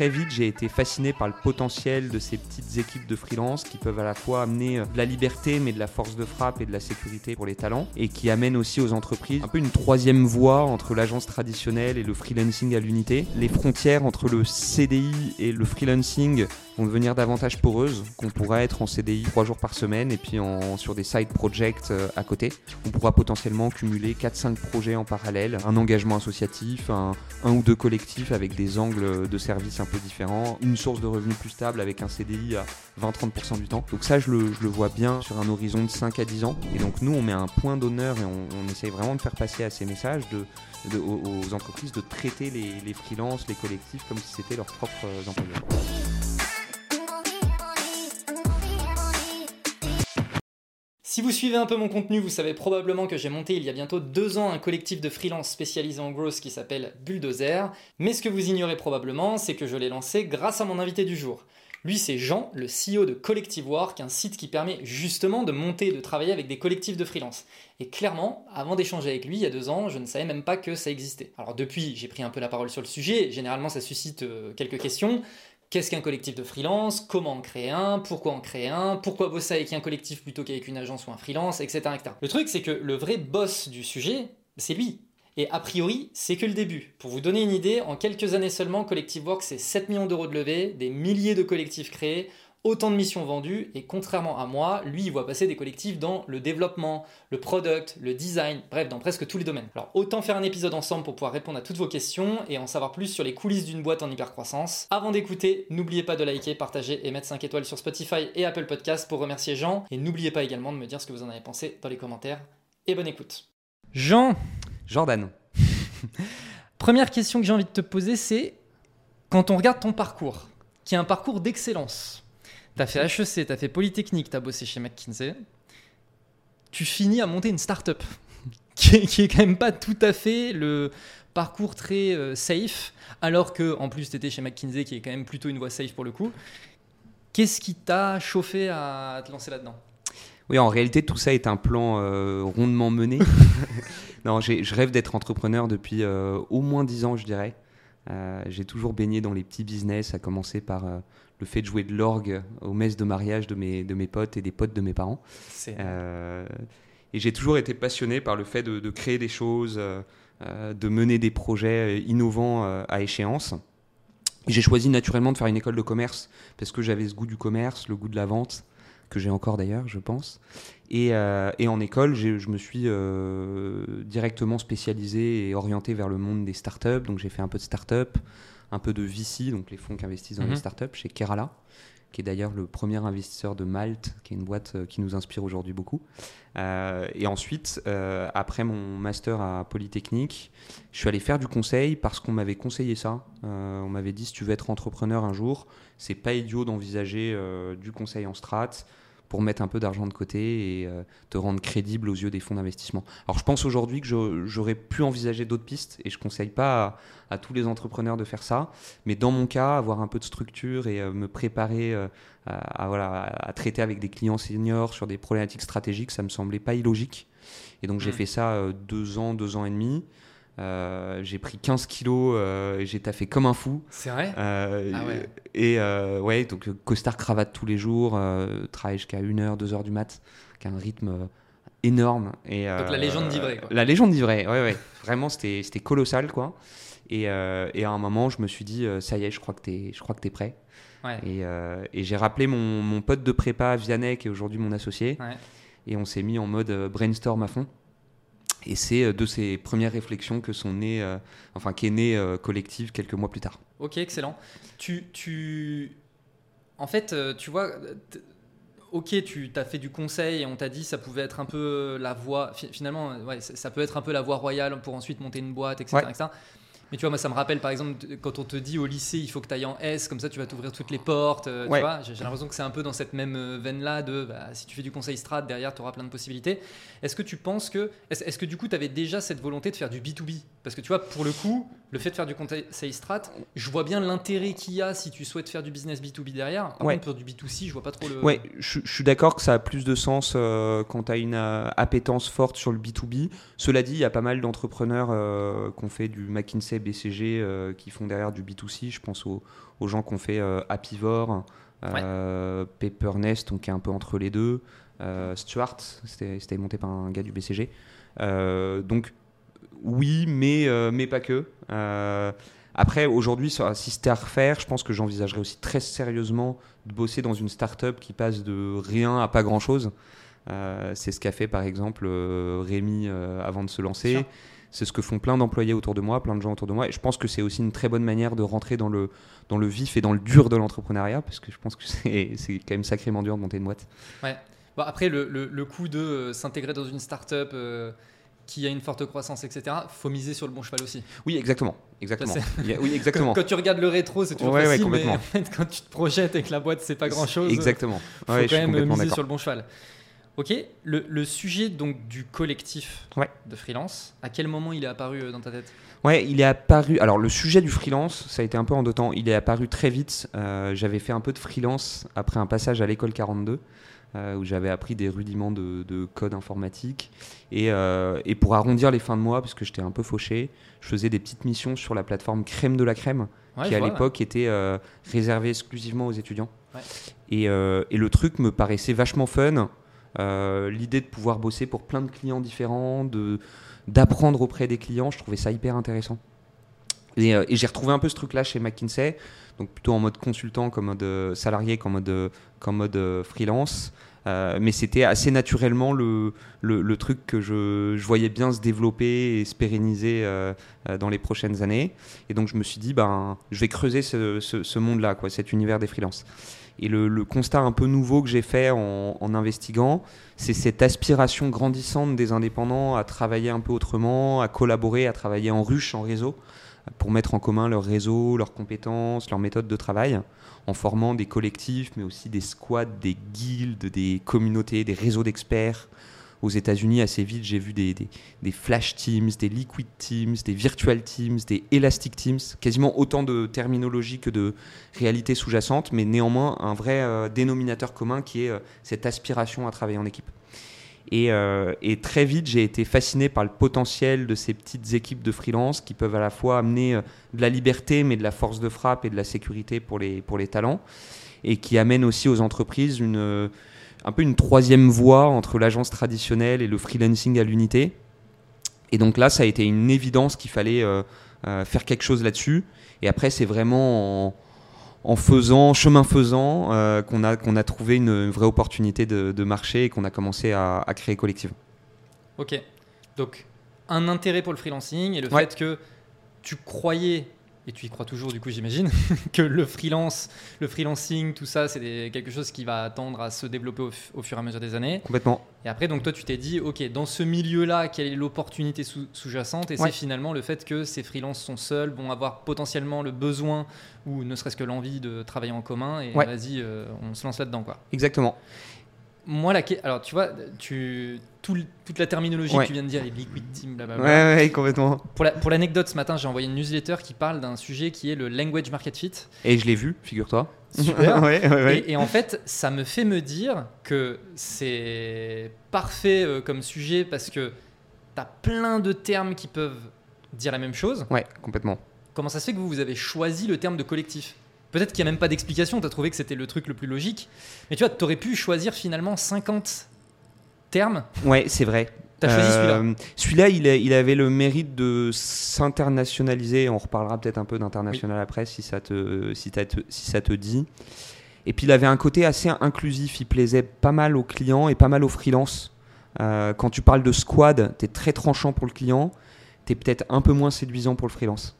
très vite, j'ai été fasciné par le potentiel de ces petites équipes de freelance qui peuvent à la fois amener de la liberté, mais de la force de frappe et de la sécurité pour les talents, et qui amènent aussi aux entreprises un peu une troisième voie entre l'agence traditionnelle et le freelancing à l'unité. Les frontières entre le CDI et le freelancing vont devenir davantage poreuses, qu'on pourra être en CDI trois jours par semaine et puis en, sur des side projects euh, à côté. On pourra potentiellement cumuler 4-5 projets en parallèle, un engagement associatif, un, ou deux collectifs avec des angles de service un peu différents, une source de revenus plus stable avec un CDI à 20-30% du temps. Donc ça, je le, vois bien sur un horizon de 5 à 10 ans. Et donc nous, on met un point d'honneur et on, essaye vraiment de faire passer à ces messages aux, entreprises de traiter les, les freelances, les collectifs comme si c'était leurs propres employeurs. Si vous suivez un peu mon contenu, vous savez probablement que j'ai monté il y a bientôt deux ans un collectif de freelance spécialisé en growth qui s'appelle Bulldozer. Mais ce que vous ignorez probablement, c'est que je l'ai lancé grâce à mon invité du jour. Lui, c'est Jean, le CEO de Collective Work, un site qui permet justement de monter et de travailler avec des collectifs de freelance. Et clairement, avant d'échanger avec lui il y a deux ans, je ne savais même pas que ça existait. Alors depuis, j'ai pris un peu la parole sur le sujet, généralement ça suscite euh, quelques questions. Qu'est-ce qu'un collectif de freelance? Comment en créer un? Pourquoi en créer un? Pourquoi bosser avec un collectif plutôt qu'avec une agence ou un freelance, etc.. Le truc, c'est que le vrai boss du sujet, c'est lui. Et a priori, c'est que le début. Pour vous donner une idée, en quelques années seulement, Collective Work, c'est 7 millions d'euros de levée, des milliers de collectifs créés, autant de missions vendues, et contrairement à moi, lui, il voit passer des collectifs dans le développement, le product, le design, bref, dans presque tous les domaines. Alors autant faire un épisode ensemble pour pouvoir répondre à toutes vos questions et en savoir plus sur les coulisses d'une boîte en hypercroissance. Avant d'écouter, n'oubliez pas de liker, partager et mettre 5 étoiles sur Spotify et Apple Podcasts pour remercier Jean, et n'oubliez pas également de me dire ce que vous en avez pensé dans les commentaires, et bonne écoute. Jean Jordan. Première question que j'ai envie de te poser, c'est quand on regarde ton parcours, qui est un parcours d'excellence, tu as fait HEC, tu as fait Polytechnique, tu as bossé chez McKinsey, tu finis à monter une start-up, qui est, qui est quand même pas tout à fait le parcours très euh, safe, alors que en plus tu étais chez McKinsey, qui est quand même plutôt une voie safe pour le coup. Qu'est-ce qui t'a chauffé à te lancer là-dedans? Oui, en réalité, tout ça est un plan euh, rondement mené. non, je rêve d'être entrepreneur depuis euh, au moins 10 ans, je dirais. Euh, j'ai toujours baigné dans les petits business, à commencer par le fait de jouer de l'orgue aux messes de mariage de mes, de mes potes et des potes de mes parents. Euh, et j'ai toujours été passionné par le fait de, de créer des choses, de mener des projets innovants à échéance. J'ai choisi naturellement de faire une école de commerce parce que j'avais ce goût du commerce, le goût de la vente que j'ai encore d'ailleurs, je pense. Et, euh, et en école, je me suis euh, directement spécialisé et orienté vers le monde des startups. Donc j'ai fait un peu de startup, un peu de VC, donc les fonds qui investissent dans Mhm. les startups, chez Kerala, qui est d'ailleurs le premier investisseur de Malte, qui est une boîte euh, qui nous inspire aujourd'hui beaucoup. Euh, et ensuite, euh, après mon master à Polytechnique, je suis allé faire du conseil parce qu'on m'avait conseillé ça. On m'avait dit si tu veux être entrepreneur un jour, c'est pas idiot d'envisager du conseil en strat pour mettre un peu d'argent de côté et euh, te rendre crédible aux yeux des fonds d'investissement. Alors je pense aujourd'hui que j'aurais pu envisager d'autres pistes et je conseille pas à, à tous les entrepreneurs de faire ça, mais dans mon cas, avoir un peu de structure et euh, me préparer euh, à, à, voilà, à traiter avec des clients seniors sur des problématiques stratégiques, ça me semblait pas illogique. Et donc j'ai Mm. fait ça deux ans, deux ans et demi. Euh, j'ai pris 15 kilos euh, et j'ai taffé comme un fou. C'est vrai? Euh, Ah ouais. Et euh, ouais, donc costard cravate tous les jours, travail jusqu'à 1h, 2h du mat, qui a un rythme énorme. Et, Donc la légende d'Ivray. La légende d'Ivray, ouais, ouais. Vraiment, c'était c'était colossal, quoi. Et, et à un moment, je me suis dit, ça y est, je crois que t'es je crois que t'es prêt. Ouais. Et, et j'ai rappelé mon, mon pote de prépa, Vianney, qui est aujourd'hui mon associé. Ouais. Et on s'est mis en mode brainstorm à fond. Et c'est euh, de ces premières réflexions que sont nées, euh, enfin, qu'est née euh, collective quelques mois plus tard. Ok, excellent. Tu, tu... En fait, euh, tu vois, ok, tu as fait du conseil et on t'a dit ça pouvait être un peu la voie. fi- Finalement, ouais, ça ça peut être un peu la voie royale pour ensuite monter une boîte, etc. Ouais. etc. Mais tu vois, moi, ça me rappelle par exemple quand on te dit au lycée, il faut que tu ailles en S, comme ça tu vas t'ouvrir toutes les portes. euh, tu Ouais. vois, j'ai l'impression que c'est un peu dans cette même euh, veine-là de bah, si tu fais du conseil strat, derrière tu auras plein de possibilités. Est-ce que tu penses que. Est-ce que du coup tu avais déjà cette volonté de faire du B2B Parce que tu vois, pour le coup, le fait de faire du conseil strat, je vois bien l'intérêt qu'il y a si tu souhaites faire du business B2B derrière. Par Ouais. contre, pour du B2C, je vois pas trop le. Ouais, je, je suis d'accord que ça a plus de sens euh, quand tu as une euh, appétence forte sur le B2B. Cela dit, il y a pas mal d'entrepreneurs euh, qui ont fait du McKinsey BCG qui font derrière du B2C. Je pense aux, gens qui ont fait Happyvore, Paper Nest, donc qui est un peu entre les deux. Stuart, c'était monté par un gars du BCG. donc oui, mais, mais pas que. Après, aujourd'hui, si c'était à refaire, je pense que j'envisagerais aussi très sérieusement de bosser dans une start-up qui passe de rien à pas grand-chose. Euh, c'est ce qu'a fait par exemple euh, Rémi euh, avant de se lancer. C'est ce que font plein d'employés autour de moi, plein de gens autour de moi. Et je pense que c'est aussi une très bonne manière de rentrer dans le, dans le vif et dans le dur de l'entrepreneuriat, parce que je pense que c'est quand même sacrément dur de monter une boîte. Ouais. Bon, après, le, le, le coup de s'intégrer dans une start-up qui a une forte croissance, etc., faut miser sur le bon cheval aussi. Oui, exactement. exactement. oui, exactement. quand, tu regardes le rétro, c'est toujours facile, mais en fait, quand tu te projettes avec la boîte, c'est pas grand-chose. Exactement. faut quand même miser sur le bon cheval. Ok, le, le, sujet donc du collectif de freelance, à quel moment il est apparu euh, dans ta tête? Ouais, il est apparu. Alors le sujet du freelance, ça a été un peu en deux temps. Il est apparu très vite. Euh, j'avais fait un peu de freelance après un passage à l'école 42. Euh, où j'avais appris des rudiments de, code informatique. Euh, et, pour arrondir les fins de mois, parce que j'étais un peu fauché, je faisais des petites missions sur la plateforme Crème de la Crème, qui à l'époque était euh, réservée exclusivement aux étudiants. Et, le truc me paraissait vachement fun. L'idée de pouvoir bosser pour plein de clients différents, d'apprendre auprès des clients, je trouvais ça hyper intéressant. Et, j'ai retrouvé un peu ce truc-là chez McKinsey, donc plutôt en mode consultant, comme mode salarié, qu'en mode, qu'en mode freelance. Euh, mais c'était assez naturellement le, le, truc que je, je, voyais bien se développer et se pérenniser euh, euh, dans les prochaines années. Et donc je me suis dit, ben, je vais creuser ce, ce, monde-là, quoi, cet univers des freelances. Et le, constat un peu nouveau que j'ai fait en, en investiguant, c'est cette aspiration grandissante des indépendants à travailler un peu autrement, à collaborer, à travailler en ruche, en réseau, pour mettre en commun leur réseau, leurs compétences, leurs méthodes de travail en formant des collectifs, mais aussi des squads, des guildes, des communautés, des réseaux d'experts. Aux États-Unis, assez vite, j'ai vu des, des, flash teams, des liquid teams, des virtual teams, des elastic teams, quasiment autant de terminologie que de réalité sous-jacente, mais néanmoins un vrai euh, dénominateur commun qui est euh, cette aspiration à travailler en équipe. Euh, et, très vite, j'ai été fasciné par le potentiel de ces petites équipes de freelance qui peuvent à la fois amener de la liberté, mais de la force de frappe et de la sécurité pour les, pour les talents, et qui amènent aussi aux entreprises une, un peu une troisième voie entre l'agence traditionnelle et le freelancing à l'unité. Et donc là, ça a été une évidence qu'il fallait faire quelque chose là-dessus. Et après, c'est vraiment en en faisant, chemin faisant, euh, qu'on a, qu'on a trouvé une, vraie opportunité de, marché et qu'on a commencé à, créer collectivement. Ok. Donc, un intérêt pour le freelancing et le fait que tu croyais et tu y crois toujours du coup j'imagine, que le freelance, le freelancing, tout ça, c'est quelque chose qui va tendre à se développer au, fur et à mesure des années. Complètement. Et après, donc toi, tu t'es dit, ok, dans ce milieu-là, quelle est l'opportunité sous-jacente? Et c'est finalement le fait que ces freelances sont seuls, vont avoir potentiellement le besoin ou ne serait-ce que l'envie de travailler en commun. Et vas-y, euh, on se lance là-dedans, quoi. Exactement moi, la... alors tu vois, tu... toute la terminologie que tu viens de dire, les liquid team, blablabla. Ouais, ouais, complètement. Pour l'anecdote, ce matin, j'ai envoyé une newsletter qui parle d'un sujet qui est le language market fit. Et je l'ai vu, figure-toi. Super. ouais, ouais, et, en fait, ça me fait me dire que c'est parfait euh, comme sujet parce que tu as plein de termes qui peuvent dire la même chose. Ouais, complètement. Comment ça se fait que vous, vous avez choisi le terme de collectif? Peut-être qu'il n'y a même pas d'explication, tu as trouvé que c'était le truc le plus logique. Mais tu vois, tu aurais pu choisir finalement 50 termes. Ouais, c'est vrai. Tu as choisi celui-là. Euh, celui-là, il, il, avait le mérite de s'internationaliser. On reparlera peut-être un peu d'international après si ça, te, si, te, si ça te dit. Et puis il avait un côté assez inclusif. Il plaisait pas mal aux clients et pas mal aux freelances. Euh, quand tu parles de squad, tu es très tranchant pour le client. Tu es peut-être un peu moins séduisant pour le freelance.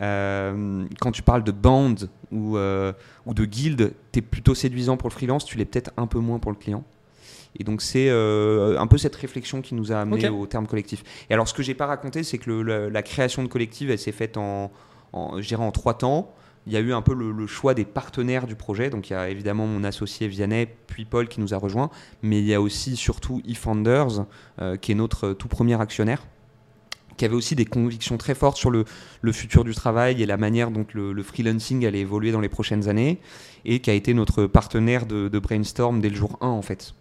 Euh, quand tu parles de band ou, euh, ou de guild, tu es plutôt séduisant pour le freelance, tu l'es peut-être un peu moins pour le client. Et donc c'est euh, un peu cette réflexion qui nous a amené au terme collectif. Et alors ce que j'ai pas raconté, c'est que la, création de collectif, elle s'est faite en, en, en trois temps. Il y a eu un peu le, choix des partenaires du projet. Donc il y a évidemment mon associé Vianney, puis Paul qui nous a rejoint, mais il y a aussi surtout eFounders, qui est notre tout premier actionnaire qui avait aussi des convictions très fortes sur le, futur du travail et la manière dont le, freelancing allait évoluer dans les prochaines années, et qui a été notre partenaire de, brainstorm dès le jour 1 en fait.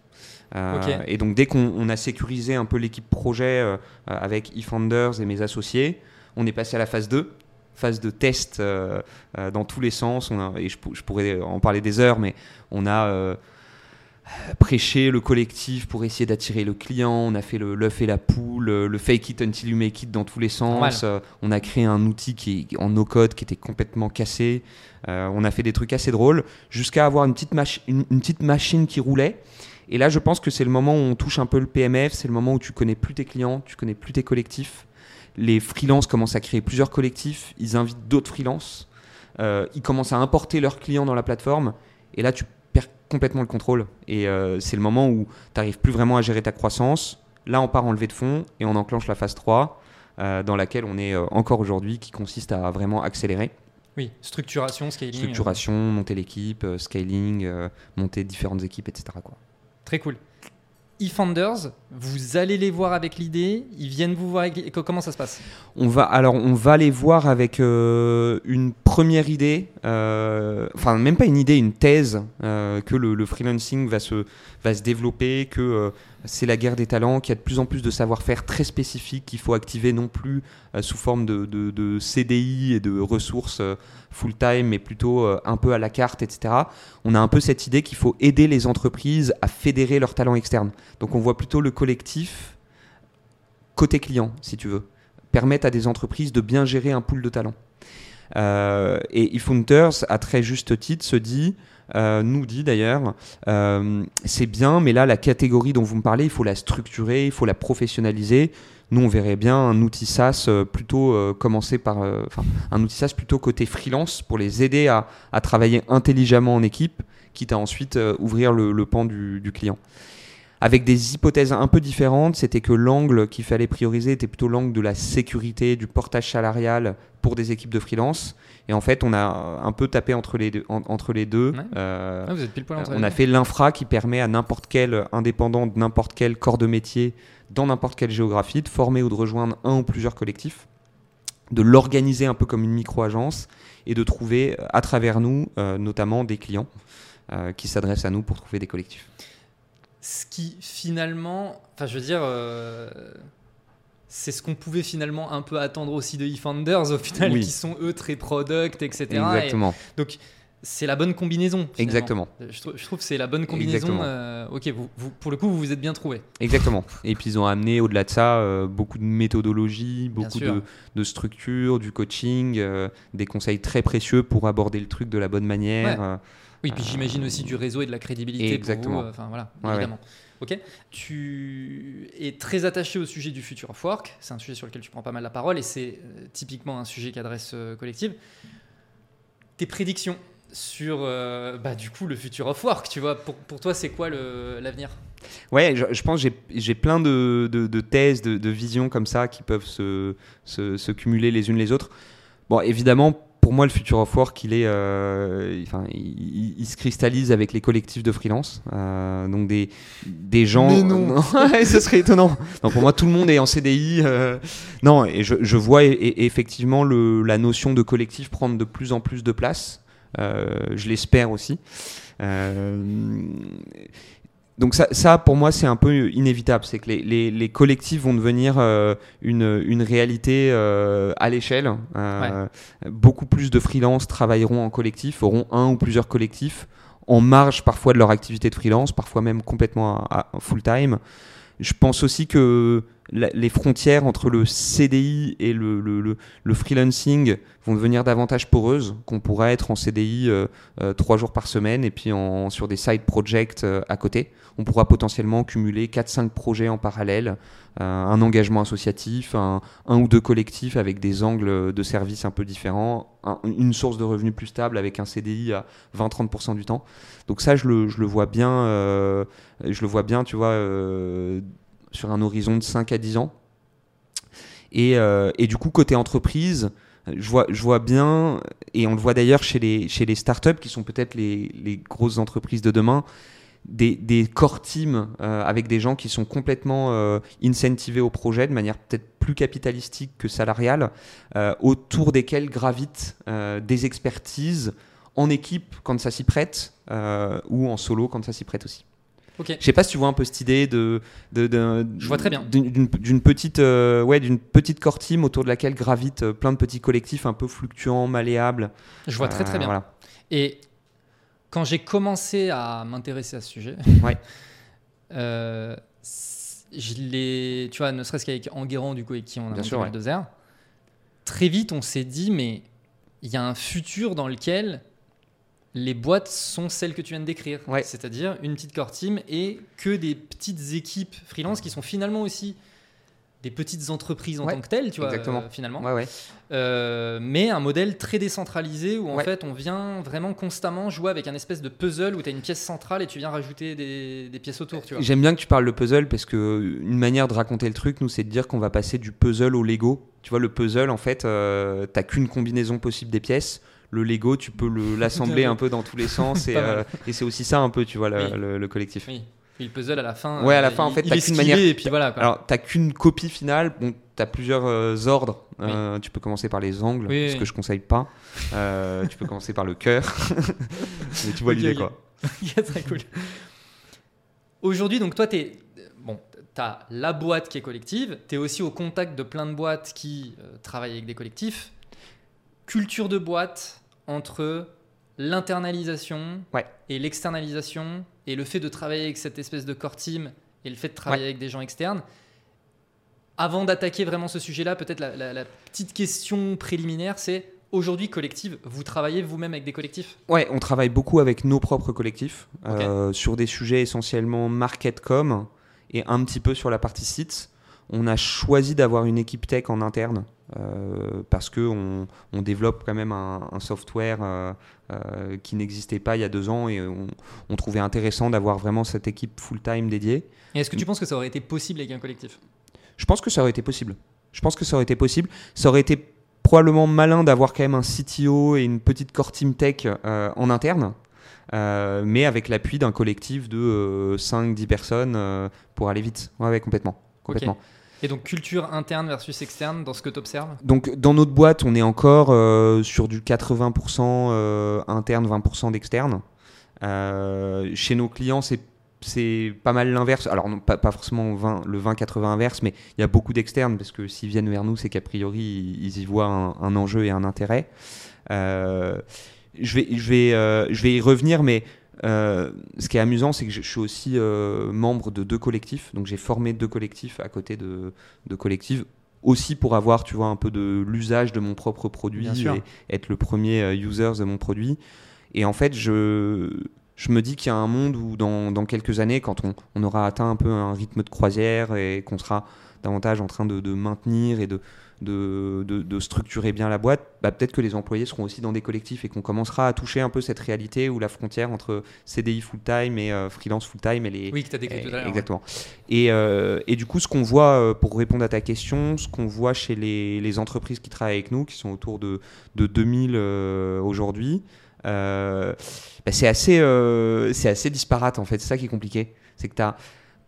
Euh, et donc dès qu'on a sécurisé un peu l'équipe projet euh, avec eFounders et mes associés, On est passé à la phase 2, phase de test euh, dans tous les sens. On a- et je pourrais en parler des heures, mais on a euh, prêché le collectif pour essayer d'attirer le client. On a fait le l'œuf et la poule, le, le fake it until you make it dans tous les sens. Euh, on a créé un outil qui est en no code qui était complètement cassé. Euh, on a fait des trucs assez drôles jusqu'à avoir une petite, une- une petite machine qui roulait. Et là, je pense que c'est le moment où on touche un peu le PMF, c'est le moment où tu connais plus tes clients, tu connais plus tes collectifs. Les freelances commencent à créer plusieurs collectifs, ils invitent d'autres freelances, euh, ils commencent à importer leurs clients dans la plateforme, et là, tu complètement le contrôle. Et euh, c'est le moment où tu n'arrives plus vraiment à gérer ta croissance. Là, on part en levée de fonds et on enclenche la phase 3, euh, dans laquelle on est euh, encore aujourd'hui, qui consiste à vraiment accélérer. Oui, structuration, scaling. Structuration, monter l'équipe, scaling, monter différentes équipes, etc. Quoi. Très cool. eFounders, vous allez les voir avec l'idée, ils viennent vous voir avec... Comment ça se passe? On va alors on va les voir avec euh, une première idée, euh, enfin même pas une idée, une thèse euh, que le, le freelancing va se va se développer, que c'est la guerre des talents, qu'il y a de plus en plus de savoir-faire très spécifiques qu'il faut activer non plus euh, sous forme de, CDI et de ressources euh, full-time, mais plutôt euh, un peu à la carte, etc. On a un peu cette idée qu'il faut aider les entreprises à fédérer leurs talents externes. Donc on voit plutôt le collectif côté client, si tu veux permettent à des entreprises de bien gérer un pool de talents. Et eFounders, à très juste titre, se dit, euh, nous dit d'ailleurs, euh, c'est bien, mais là, la catégorie dont vous me parlez, il faut la structurer, il faut la professionnaliser. Nous, on verrait bien un outil SaaS euh, plutôt commencer par, enfin, un outil SaaS plutôt côté freelance pour les aider à, à travailler intelligemment en équipe, quitte à ensuite ouvrir le, le pan du, du client avec des hypothèses un peu différentes. C'était que l'angle qu'il fallait prioriser était plutôt l'angle de la sécurité, du portage salarial pour des équipes de freelance. Et en fait, on a un peu tapé entre les deux. en- entre les deux. Ouais. Euh, Ah, Vous êtes pile poil entre on les a deux. fait l'infra qui permet à n'importe quel indépendant de n'importe quel corps de métier, dans n'importe quelle géographie, de former ou de rejoindre un ou plusieurs collectifs, de l'organiser un peu comme une micro-agence et de trouver euh, à travers nous, euh, notamment des clients euh, qui s'adressent à nous pour trouver des collectifs. Ce qui finalement, enfin je veux dire, c'est ce qu'on pouvait finalement un peu attendre aussi de eFounders au final, Oui. qui sont eux très product, etc. Et Exactement. donc c'est la bonne combinaison. finalement. Exactement. Je, trou- je trouve que c'est la bonne combinaison. Euh, ok, vous, vous- pour le coup, vous vous êtes bien trouvé. Exactement. Et puis ils ont amené au-delà de ça euh, beaucoup de méthodologie, beaucoup de, de structure, du coaching, euh, des conseils très précieux pour aborder le truc de la bonne manière. Ouais. Oui, puis j'imagine aussi du réseau et de la crédibilité. Exactement. Pour vous, Enfin voilà, Ouais, évidemment. Ok. Tu es très attaché au sujet du future of work. C'est un sujet sur lequel tu prends pas mal la parole et c'est euh, typiquement un sujet qu'adresse euh, Collective. Tes prédictions sur euh, bah, du coup le future of work, tu vois, pour, pour toi c'est quoi l'avenir? Ouais, je, pense que j'ai- plein de, de- thèses, de, de visions comme ça qui peuvent se- se cumuler les unes les autres. Bon, évidemment, pour moi, le future of work, il, est, euh, enfin, il, il- se cristallise avec les collectifs de freelance. Euh, donc des, des gens. Mais non. Ce serait étonnant. Non, pour moi, tout le monde est en CDI. euh, Non, et je, je vois et- et effectivement le, la notion de collectif prendre de plus en plus de place. Euh, je l'espère aussi. Donc ça, ça, pour moi, c'est un peu inévitable. C'est que les, les- les collectifs vont devenir euh, une, une réalité euh, à l'échelle. Euh, Beaucoup plus de freelance travailleront en collectif, auront un ou plusieurs collectifs en marge parfois de leur activité de freelance, parfois même complètement à, à full-time. Je pense aussi que les frontières entre le CDI et le, le- le- freelancing vont devenir davantage poreuses, qu'on pourra être en CDI euh, euh, trois jours par semaine et puis en, sur des side projects euh, à côté. On pourra potentiellement cumuler 4-5 projets en parallèle, un engagement associatif, un, un ou deux collectifs avec des angles de service un peu différents, un- une source de revenus plus stable avec un CDI à 20-30% du temps. Donc ça, je le, je le vois bien, je le vois bien, tu vois, sur un horizon de 5 à 10 ans. Et, euh, et du coup, côté entreprise, je vois, bien, et on le voit d'ailleurs chez les, startups qui sont peut-être les, grosses entreprises de demain, des, core teams euh, avec des gens qui sont complètement euh, incentivés au projet de manière peut-être plus capitalistique que salariale, autour desquels gravitent des expertises en équipe quand ça s'y prête, ou en solo quand ça s'y prête aussi. Ok. Je sais pas si tu vois un peu cette idée de, de, de- Je vois très bien. d'une petite, euh, ouais, d'une petite core team autour de laquelle gravitent euh, plein de petits collectifs un peu fluctuants, malléables. Je vois très très Euh, bien. Voilà. Et quand j'ai commencé à m'intéresser à ce sujet, Ouais. euh, je l'ai, tu vois, ne serait-ce qu'avec Enguerrand, du coup, avec qui on a Bien sûr, ouais. Bulldozer, très vite on s'est dit, mais il y a un futur dans lequel les boîtes sont celles que tu viens de décrire. Ouais. C'est-à-dire une petite core team et que des petites équipes freelance qui sont finalement aussi des petites entreprises en Ouais, tant que telles, tu vois, exactement. euh, finalement. Ouais, ouais. Euh, mais un modèle très décentralisé où en fait on vient vraiment constamment jouer avec un espèce de puzzle où tu as une pièce centrale et tu viens rajouter des, des pièces autour. Tu vois. J'aime bien que tu parles de puzzle parce que une manière de raconter le truc, nous, c'est de dire qu'on va passer du puzzle au Lego. Tu vois, le puzzle, en fait, euh, t'as qu'une combinaison possible des pièces. Le Lego, tu peux le- l'assembler un peu dans tous les sens et, euh, et c'est aussi ça un peu, tu vois, le, Oui. le- le collectif. Oui. Et le puzzle à la fin. Ouais, à la euh, fin, en fait, t'as qu'une manière- Et puis voilà. quoi. Alors, t'as qu'une copie finale. Bon, t'as plusieurs euh, ordres. Euh, Tu peux commencer par les angles, Oui, ce oui. que je conseille pas. Tu peux commencer par le cœur. Mais tu vois Ok, l'idée, ok. quoi. Très cool. Aujourd'hui, donc toi, tu es. Bon, tu as la boîte qui est collective, tu es aussi au contact de plein de boîtes qui travaillent avec des collectifs. Culture de boîte entre l'internalisation Ouais. et l'externalisation et le fait de travailler avec cette espèce de core team et le fait de travailler Ouais. avec des gens externes. Avant d'attaquer vraiment ce sujet-là, peut-être la, la- la petite question préliminaire, c'est aujourd'hui collective, vous travaillez vous-même avec des collectifs? Ouais, on travaille beaucoup avec nos propres collectifs euh, sur des sujets essentiellement market com et un petit peu sur la partie site. On a choisi d'avoir une équipe tech en interne euh, parce que on, développe quand même un, un software euh, euh, qui n'existait pas il y a deux ans et on, on trouvait intéressant d'avoir vraiment cette équipe full-time dédiée. Est-ce que tu penses que ça aurait été possible avec un collectif? Je pense que ça aurait été possible. Je pense que ça aurait été possible. Ça aurait été probablement malin d'avoir quand même un CTO et une petite core team tech en interne, mais avec l'appui d'un collectif de 5-10 personnes pour aller vite. Ouais, ouais, complètement. complètement. Et donc culture interne versus externe dans ce que tu observes Donc dans notre boîte, on est encore euh, sur du 80% euh, interne, 20% d'externe. Euh, chez nos clients, c'est c'est pas mal l'inverse. Alors pas, pas forcément 20, le 20-80 inverse, mais il y a beaucoup d'externes parce que s'ils viennent vers nous, c'est qu'a priori ils, y voient un, enjeu et un intérêt. Je vais, je vais, je vais y revenir, mais euh, ce qui est amusant, c'est que je, je suis aussi euh, membre de deux collectifs. Donc j'ai formé deux collectifs à côté de, de collectifs aussi pour avoir, tu vois, un peu de l'usage de mon propre produit et être le premier euh, user de mon produit. Et en fait, je, je me dis qu'il y a un monde où dans, dans quelques années, quand on, on aura atteint un peu un rythme de croisière et qu'on sera davantage en train de, de maintenir et de, de, de- de structurer bien la boîte, bah, peut-être que les employés seront aussi dans des collectifs et qu'on commencera à toucher un peu cette réalité où la frontière entre CDI full-time et euh, freelance full-time, elle est, Oui, que tu as décrit tout à l'heure. Exactement. Et, euh, et du coup, ce qu'on voit, euh, pour répondre à ta question, ce qu'on voit chez les, les entreprises qui travaillent avec nous, qui sont autour de, de 2000 euh, aujourd'hui, bah, c'est assez, c'est assez disparate en fait. C'est ça qui est compliqué. C'est que tu as.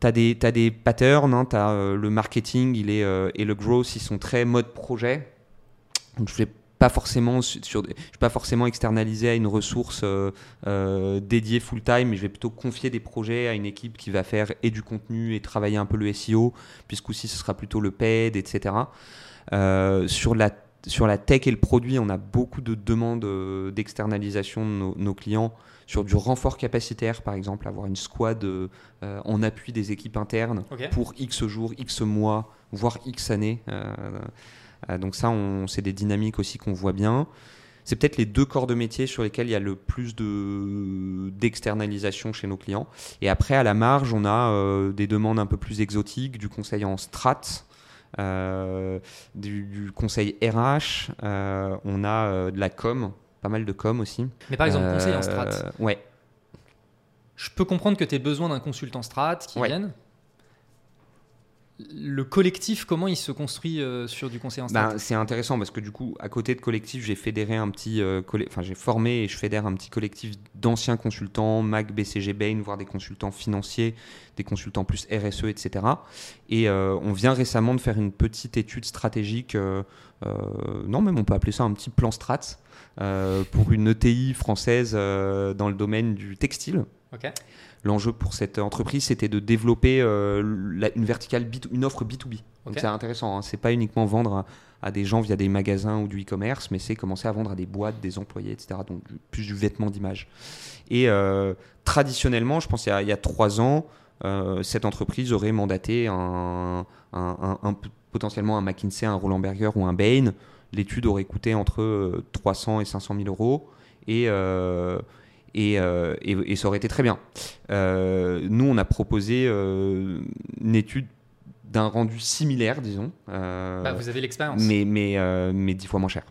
T'as des, t'as des patterns, hein, t'as, euh, le marketing il est, euh, et le growth, ils sont très mode projet. Donc je vais pas forcément su- sur, je vais pas forcément externaliser à une ressource euh, euh, dédiée full time, mais je vais plutôt confier des projets à une équipe qui va faire et du contenu et travailler un peu le SEO, puisqu'aussi ce sera plutôt le paid, etc. Sur la sur la tech et le produit, on a beaucoup de demandes euh, d'externalisation de nos, nos clients sur du renfort capacitaire, par exemple, avoir une squad euh, euh, en appui des équipes internes pour X jours, X mois, voire X années. Euh, donc ça, c'est des dynamiques aussi qu'on voit bien. C'est peut-être les deux corps de métier sur lesquels il y a le plus de d'externalisation chez nos clients. Et après, à la marge, on a des demandes un peu plus exotiques, du conseil en strat, du, du conseil RH, euh, on a euh, de la com, pas mal de com aussi. Mais par exemple, conseil en Euh, strat. Ouais. Je peux comprendre que tu aies besoin d'un consultant strat qui Ouais. vienne. Le collectif, comment il se construit euh, sur du conseil en strat Ben, c'est intéressant parce que du coup, à côté de collectif, j'ai fédéré un petit, euh, enfin j'ai formé et je fédère un petit collectif d'anciens consultants, Mac, BCG, Bain, voire des consultants financiers, des consultants plus RSE, etc. Et euh, on vient récemment de faire une petite étude stratégique, non même on peut appeler ça un petit plan strat, pour une ETI française dans le domaine du textile. L'enjeu pour cette entreprise, c'était de développer une verticale, une offre B2B. Donc c'est intéressant, hein. c'est pas uniquement vendre à, des gens via des magasins ou du e-commerce, mais c'est commencer à vendre à des boîtes, des employés, etc. Donc plus du vêtement d'image. Et traditionnellement, je pense il y a, il y a trois ans, cette entreprise aurait mandaté un, un, potentiellement un McKinsey, un Roland Berger ou un Bain. L'étude aurait coûté entre 300 et 500 000 euros. Et, euh, et, ça aurait été très bien. Euh, nous, on a proposé euh, une étude d'un rendu similaire, disons. Bah, vous avez l'expérience. Mais, mais, mais dix fois moins cher.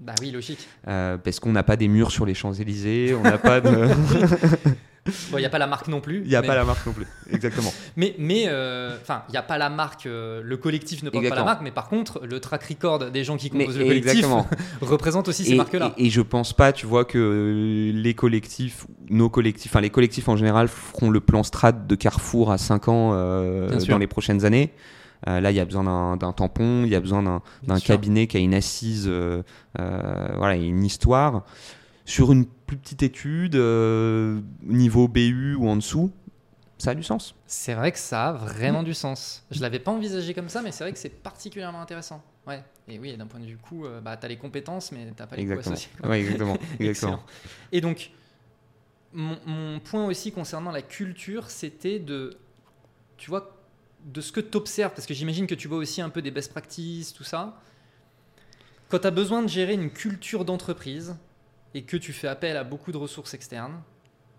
Bah oui, logique. parce qu'on n'a pas des murs sur les Champs-Élysées, on n'a pas de. il n'y a pas la marque non plus. Il n'y a pas la marque non plus, exactement. mais, mais euh, enfin, il n'y a pas la marque, euh, le collectif ne porte pas la marque, mais par contre, le track record des gens qui composent le collectif représente aussi ces marques-là. Et, et, je pense pas, tu vois, que les collectifs, nos collectifs, enfin les collectifs en général feront le plan strat de Carrefour à 5 ans euh, dans les prochaines années. là, il y a besoin d'un tampon, il y a besoin d'un cabinet qui a une assise, voilà, une histoire sur une plus petite étude, euh, niveau BU ou en dessous, ça a du sens. C'est vrai que ça a vraiment du sens. Je l'avais pas envisagé comme ça, mais c'est vrai que c'est particulièrement intéressant. Ouais. Et oui, d'un point de vue coût, euh, bah, tu as les compétences, mais tu n'as pas les coûts associés. Ouais, exactement. exactement. Et donc, mon, mon, point aussi concernant la culture, c'était de, tu vois, de ce que tu observes, parce que j'imagine que tu vois aussi un peu des best practices, tout ça. Quand tu as besoin de gérer une culture d'entreprise, et que tu fais appel à beaucoup de ressources externes,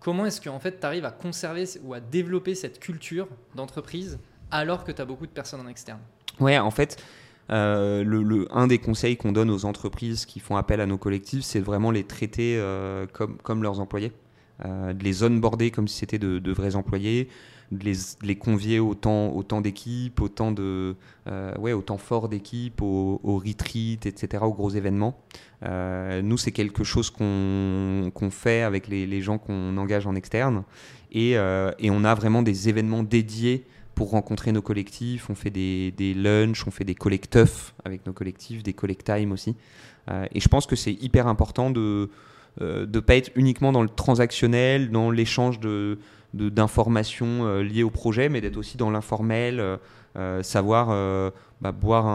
comment est-ce que en fait, tu arrives à conserver ou à développer cette culture d'entreprise alors que tu as beaucoup de personnes en externe? Ouais, en fait, euh, un des conseils qu'on donne aux entreprises qui font appel à nos collectifs, c'est vraiment les traiter euh, comme, comme leurs employés, euh, de les onboarder comme si c'était de, vrais employés, de les, convier au temps, d'équipe, au temps de, euh, ouais, au temps fort d'équipe, au, au, retreat, etc., aux gros événements. Euh, nous, c'est quelque chose qu'on fait avec les, gens qu'on engage en externe. Et, euh, et, on a vraiment des événements dédiés pour rencontrer nos collectifs. On fait des, des lunchs, on fait des collecteufs avec nos collectifs, des collect time aussi. et je pense que c'est hyper important de ne pas être uniquement dans le transactionnel, dans l'échange de d'informations euh, liées au projet, mais d'être aussi dans l'informel, euh, euh, savoir bah, boire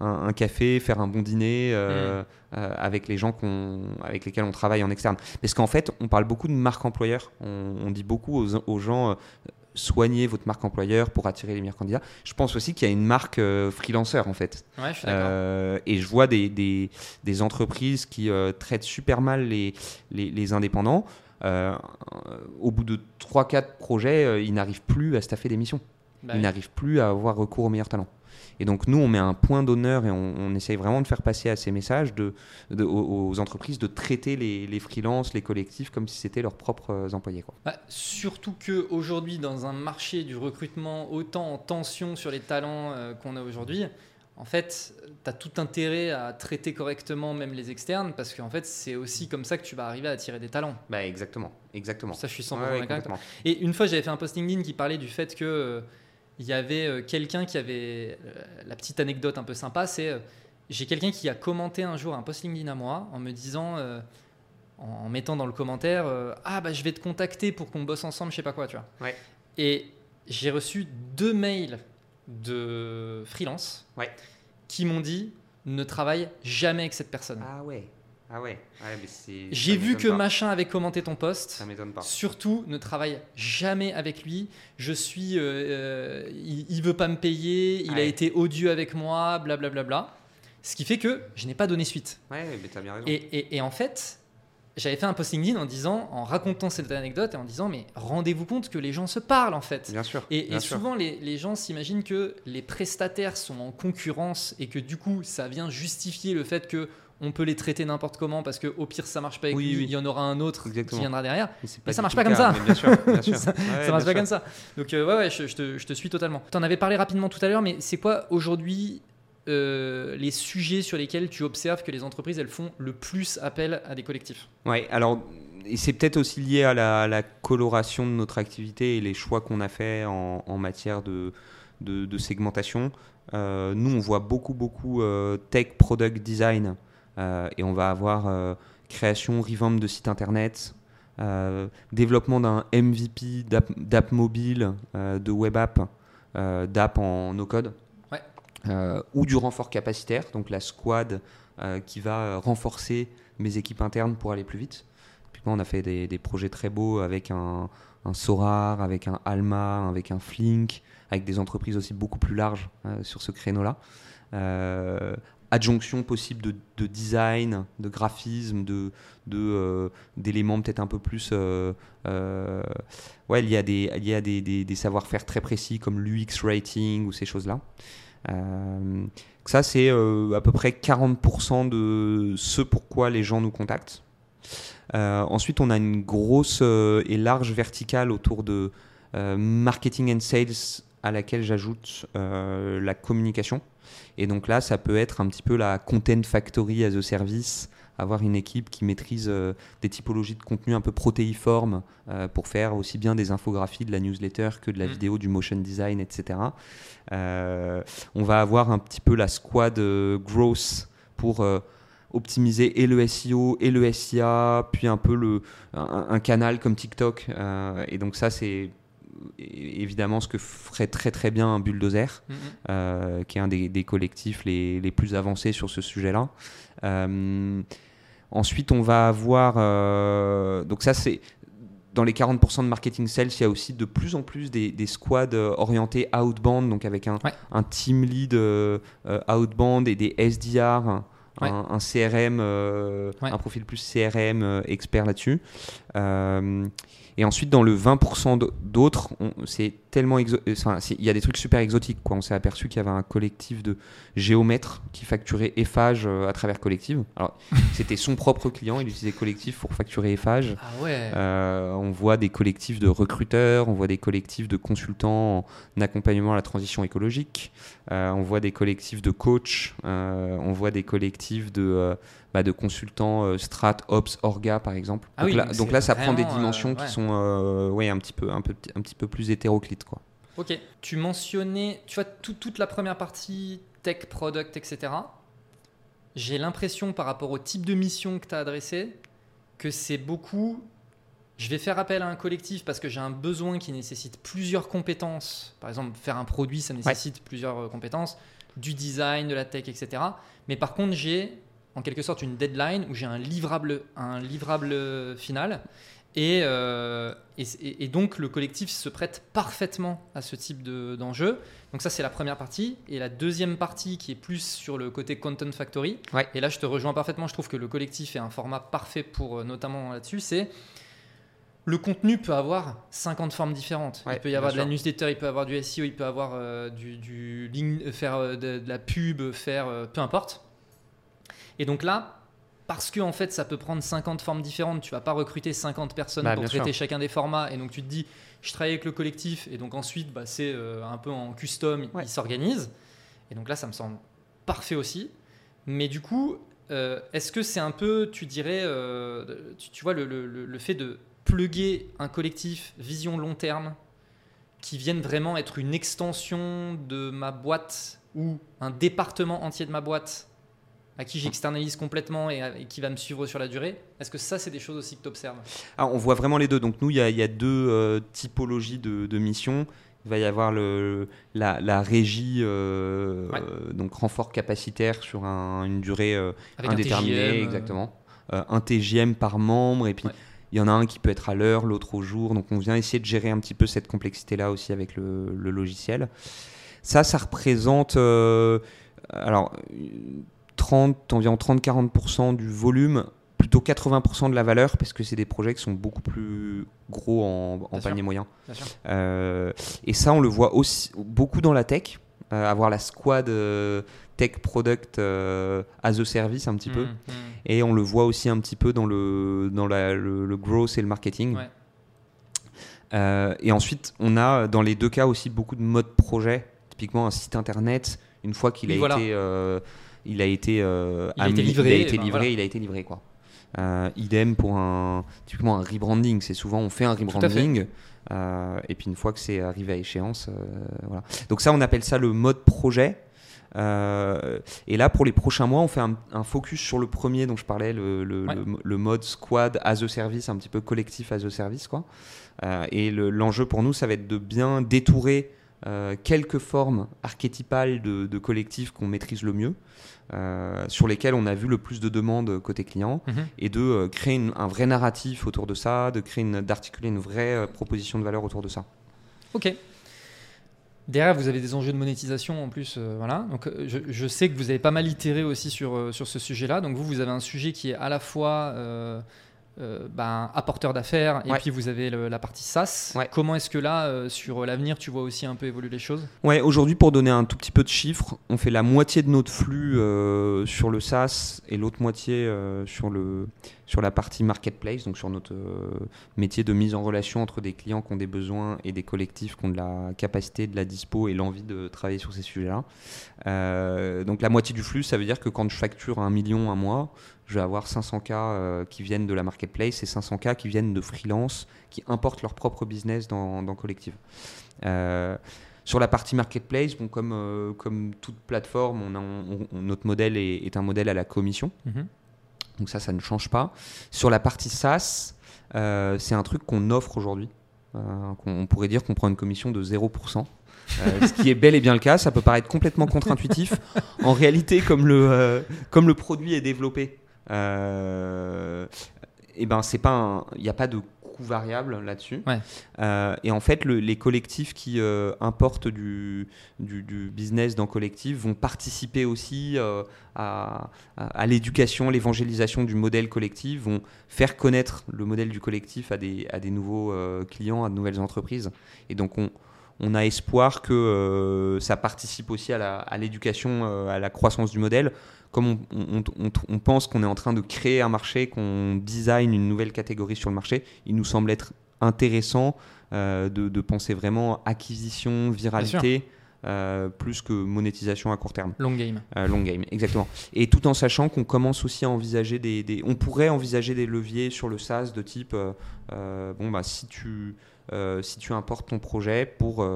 un, café, faire un bon dîner mm. avec les gens avec lesquels on travaille en externe. Parce qu'en fait, on parle beaucoup de marque employeur. On, dit beaucoup aux, gens soignez votre marque employeur pour attirer les meilleurs candidats. Je pense aussi qu'il y a une marque freelancer en fait. Ouais, je suis et je vois des, des, des entreprises qui traitent super mal les, les, les indépendants. Euh, au bout de 3-4 projets, euh, ils n'arrivent plus à staffer des missions. Bah ils n'arrivent plus à avoir recours aux meilleurs talents. Et donc nous, on met un point d'honneur et on, essaye vraiment de faire passer à ces messages de, aux, entreprises de traiter les, les freelances, les collectifs comme si c'était leurs propres employés. Quoi. Bah, surtout qu'aujourd'hui, dans un marché du recrutement autant en tension sur les talents euh, qu'on a aujourd'hui, en fait, tu as tout intérêt à traiter correctement même les externes parce qu'en fait, c'est aussi comme ça que tu vas arriver à attirer des talents. Bah exactement, exactement. Ça, je suis 100% d'accord. Et une fois, j'avais fait un post LinkedIn qui parlait du fait que euh, il y avait euh, quelqu'un qui avait euh, la petite anecdote un peu sympa, c'est j'ai quelqu'un qui a commenté un jour un post LinkedIn à moi en me disant en, mettant dans le commentaire ah bah je vais te contacter pour qu'on bosse ensemble, je sais pas quoi, tu vois. Ouais. Et j'ai reçu deux mails de freelance ouais. qui m'ont dit ne travaille jamais avec cette personne. Ah ouais. Ah ouais. J'ai vu que machin avait commenté ton post. Ça m'étonne pas. Surtout, ne travaille jamais avec lui. Je suis, euh, euh, il, veut pas me payer. Il a été odieux avec moi, blablabla. Bla, bla, bla. Ce qui fait que je n'ai pas donné suite. Ouais, mais t'as bien raison. Et, et, et, en fait, j'avais fait un posting LinkedIn en disant, en racontant cette anecdote et en disant, mais rendez-vous compte que les gens se parlent en fait. Bien sûr. Et, souvent, Les, gens s'imaginent que les prestataires sont en concurrence et que du coup, ça vient justifier le fait que on peut les traiter n'importe comment parce que au pire ça marche pas avec lui, il y en aura un autre qui viendra derrière. Mais, ça marche pas comme ça. Bien sûr, bien sûr. ça, marche pas comme ça. Donc euh, ouais, ouais je, te, je, te, suis totalement. Tu en avais parlé rapidement tout à l'heure, mais c'est quoi aujourd'hui euh, les sujets sur lesquels tu observes que les entreprises elles font le plus appel à des collectifs Ouais, alors c'est peut-être aussi lié à la, coloration de notre activité et les choix qu'on a fait en, matière de, segmentation. Euh, nous, on voit beaucoup, beaucoup euh, tech, product design et on va avoir création, revamp de site internet, développement d'un MVP d'app mobile, de web app, d'app en no-code, ou du renfort capacitaire, donc la squad qui va renforcer mes équipes internes pour aller plus vite. on a fait des, projets très beaux avec un, un, Sorar, avec un Alma, avec un Flink, avec des entreprises aussi beaucoup plus larges sur ce créneau-là. Euh, adjonction possible de, design, de graphisme, de, euh, d'éléments peut-être un peu plus. Euh, ouais, il y a des, il y a des, des, savoir-faire très précis comme l'UX rating ou ces choses-là. Ça, c'est à peu près 40% de ce pourquoi les gens nous contactent. ensuite, on a une grosse et large verticale autour de marketing and sales à laquelle j'ajoute la communication. Et donc là, ça peut être un petit peu la content factory as a service, avoir une équipe qui maîtrise euh, des typologies de contenu un peu protéiformes euh, pour faire aussi bien des infographies, de la newsletter que de la mm. vidéo, du motion design, etc. Euh, on va avoir un petit peu la squad growth pour optimiser et le SEO et le SIA, puis un peu le, un canal comme TikTok. et donc ça, c'est évidemment ce que ferait très très bien un bulldozer, mhm. euh, qui est un des, collectifs les, les, plus avancés sur ce sujet-là. Euh, ensuite, on va avoir. Euh, donc, ça, c'est. Dans les 40% de marketing sales, il y a aussi de plus en plus des, des squads orientés outbound, donc avec un, un team lead outbound et des SDR. Un, CRM, un profil plus CRM expert là-dessus. Et ensuite, dans le 20% d'autres, c'est tellement il y a des trucs super exotiques. Quoi. On s'est aperçu qu'il y avait un collectif de géomètres qui facturait Eiffage euh, à travers Collective. Alors, c'était son propre client, il utilisait Collective pour facturer Eiffage. Ah ouais. Euh, on voit des collectifs de recruteurs, on voit des collectifs de consultants en accompagnement à la transition écologique, euh, on voit des collectifs de coachs, on voit des collectifs de bah, de consultants Strat, Ops, Orga par exemple. Ah donc, là, donc là, ça prend des dimensions qui sont ouais, un, petit peu, un, peu, un petit peu plus hétéroclites. Ok, tu mentionnais, tu vois, toute la première partie tech, product, etc. J'ai l'impression par rapport au type de mission que tu as adressé que c'est beaucoup je vais faire appel à un collectif parce que j'ai un besoin qui nécessite plusieurs compétences. Par exemple, faire un produit, ça nécessite plusieurs compétences, du design, de la tech, etc. Mais par contre, j'ai en quelque sorte une deadline où j'ai un livrable, un livrable final. Euh, et, et, donc le collectif se prête parfaitement à ce type d'enjeu. donc ça c'est la première partie. Et la deuxième partie qui est plus sur le côté Content Factory. Et là je te rejoins parfaitement, je trouve que le collectif est un format parfait pour euh, notamment là-dessus. C'est le contenu peut avoir 50 formes différentes. il peut y avoir de la newsletter, il peut y avoir du SEO, il peut y avoir euh, du, du faire de, de, la pub, faire peu importe. Et donc là, parce que en fait ça peut prendre 50 formes différentes, tu vas pas recruter 50 personnes bah, pour traiter chacun des formats, et donc tu te dis, je travaille avec le collectif, et donc ensuite bah, c'est euh, un peu en custom, il s'organise. Et donc là, ça me semble parfait aussi. Mais du coup, euh, est-ce que c'est un peu, tu dirais, euh, tu, vois, le, le, fait de pluguer un collectif vision long terme qui vienne vraiment être une extension de ma boîte ou un département entier de ma boîte à qui j'externalise complètement et, qui va me suivre sur la durée. Est-ce que ça, c'est des choses aussi que tu observes ah, On voit vraiment les deux. Donc nous, il y, a deux euh, typologies de, missions. Il va y avoir le, la, régie, euh, donc renfort capacitaire sur une durée euh, indéterminée, exactement. un TGM par membre, et puis il y en a un qui peut être à l'heure, l'autre au jour. Donc on vient essayer de gérer un petit peu cette complexité-là aussi avec le, le, logiciel. Ça, ça représente... alors 30, environ 30-40% du volume, plutôt 80% de la valeur, parce que c'est des projets qui sont beaucoup plus gros en, panier moyen. Euh, et ça, on le voit aussi beaucoup dans la tech, euh, avoir la squad euh, tech product as a service un petit peu. Mmh, mmh. Et on le voit aussi un petit peu dans le, dans le, growth et le marketing. et ensuite, on a dans les deux cas aussi beaucoup de modes projet, typiquement un site internet, une fois qu'il a été il a été, euh, il a été livré, il a été livré, il a été livré quoi. Euh, idem pour un typiquement un rebranding, c'est souvent on fait un rebranding euh, et puis une fois que c'est arrivé à échéance, voilà. Donc ça on appelle ça le mode projet. et là, pour les prochains mois, on fait un, focus sur le premier dont je parlais, le, le, mode squad as a service, un petit peu collectif as a service. Quoi. et l'enjeu pour nous, ça va être de bien détourer quelques formes archétypales de, de collectifs qu'on maîtrise le mieux. Euh, sur lesquels on a vu le plus de demandes côté client mhm. et de euh, créer un vrai narratif autour de ça, de créer d'articuler une vraie euh, proposition de valeur autour de ça. Ok. Derrière, vous avez des enjeux de monétisation en plus. voilà. Donc, je, je, sais que vous avez pas mal itéré aussi sur, sur ce sujet-là. Donc, vous, vous avez un sujet qui est à la fois euh, ben, apporteur d'affaires et puis vous avez la partie SaaS. Comment est-ce que là, euh, sur l'avenir, tu vois aussi un peu évoluer les choses? Ouais, aujourd'hui, pour donner un tout petit peu de chiffres, on fait la moitié de notre flux euh, sur le SaaS et l'autre moitié sur, le, sur la partie marketplace, donc sur notre métier de mise en relation entre des clients qui ont des besoins et des collectifs qui ont de la capacité, de la dispo et l'envie de travailler sur ces sujets-là. donc la moitié du flux, ça veut dire que quand je facture un million un mois, je vais avoir 500 cas euh, qui viennent de la marketplace et 500 cas qui viennent de freelance qui importent leur propre business dans, dans Collective. Euh, sur la partie marketplace, bon, comme, euh, comme toute plateforme, on notre modèle est, un modèle à la commission. Mhm. Donc ça, ça ne change pas. Sur la partie SaaS, c'est un truc qu'on offre aujourd'hui. on pourrait dire qu'on prend une commission de 0%. ce qui est bel et bien le cas, ça peut paraître complètement contre-intuitif. en réalité, comme le, comme le produit est développé euh, et ben c'est pas il n'y a pas de coût variable là-dessus. Euh, et en fait, les collectifs qui euh, importent du, du, business dans collectif vont participer aussi à, à, l'éducation, l'évangélisation du modèle collectif, vont faire connaître le modèle du collectif à des, à des nouveaux clients, à de nouvelles entreprises. Et donc on, on a espoir que ça participe aussi à l'éducation, à, à la croissance du modèle comme on, pense qu'on est en train de créer un marché, qu'on design une nouvelle catégorie sur le marché, il nous semble être intéressant euh, de, penser vraiment acquisition, viralité. Euh, plus que monétisation à court terme. Long game. Euh, long game, exactement. Et tout en sachant qu'on commence aussi à envisager des, On pourrait envisager des leviers sur le SaaS de type bon, bah, si, tu, si tu importes ton projet pour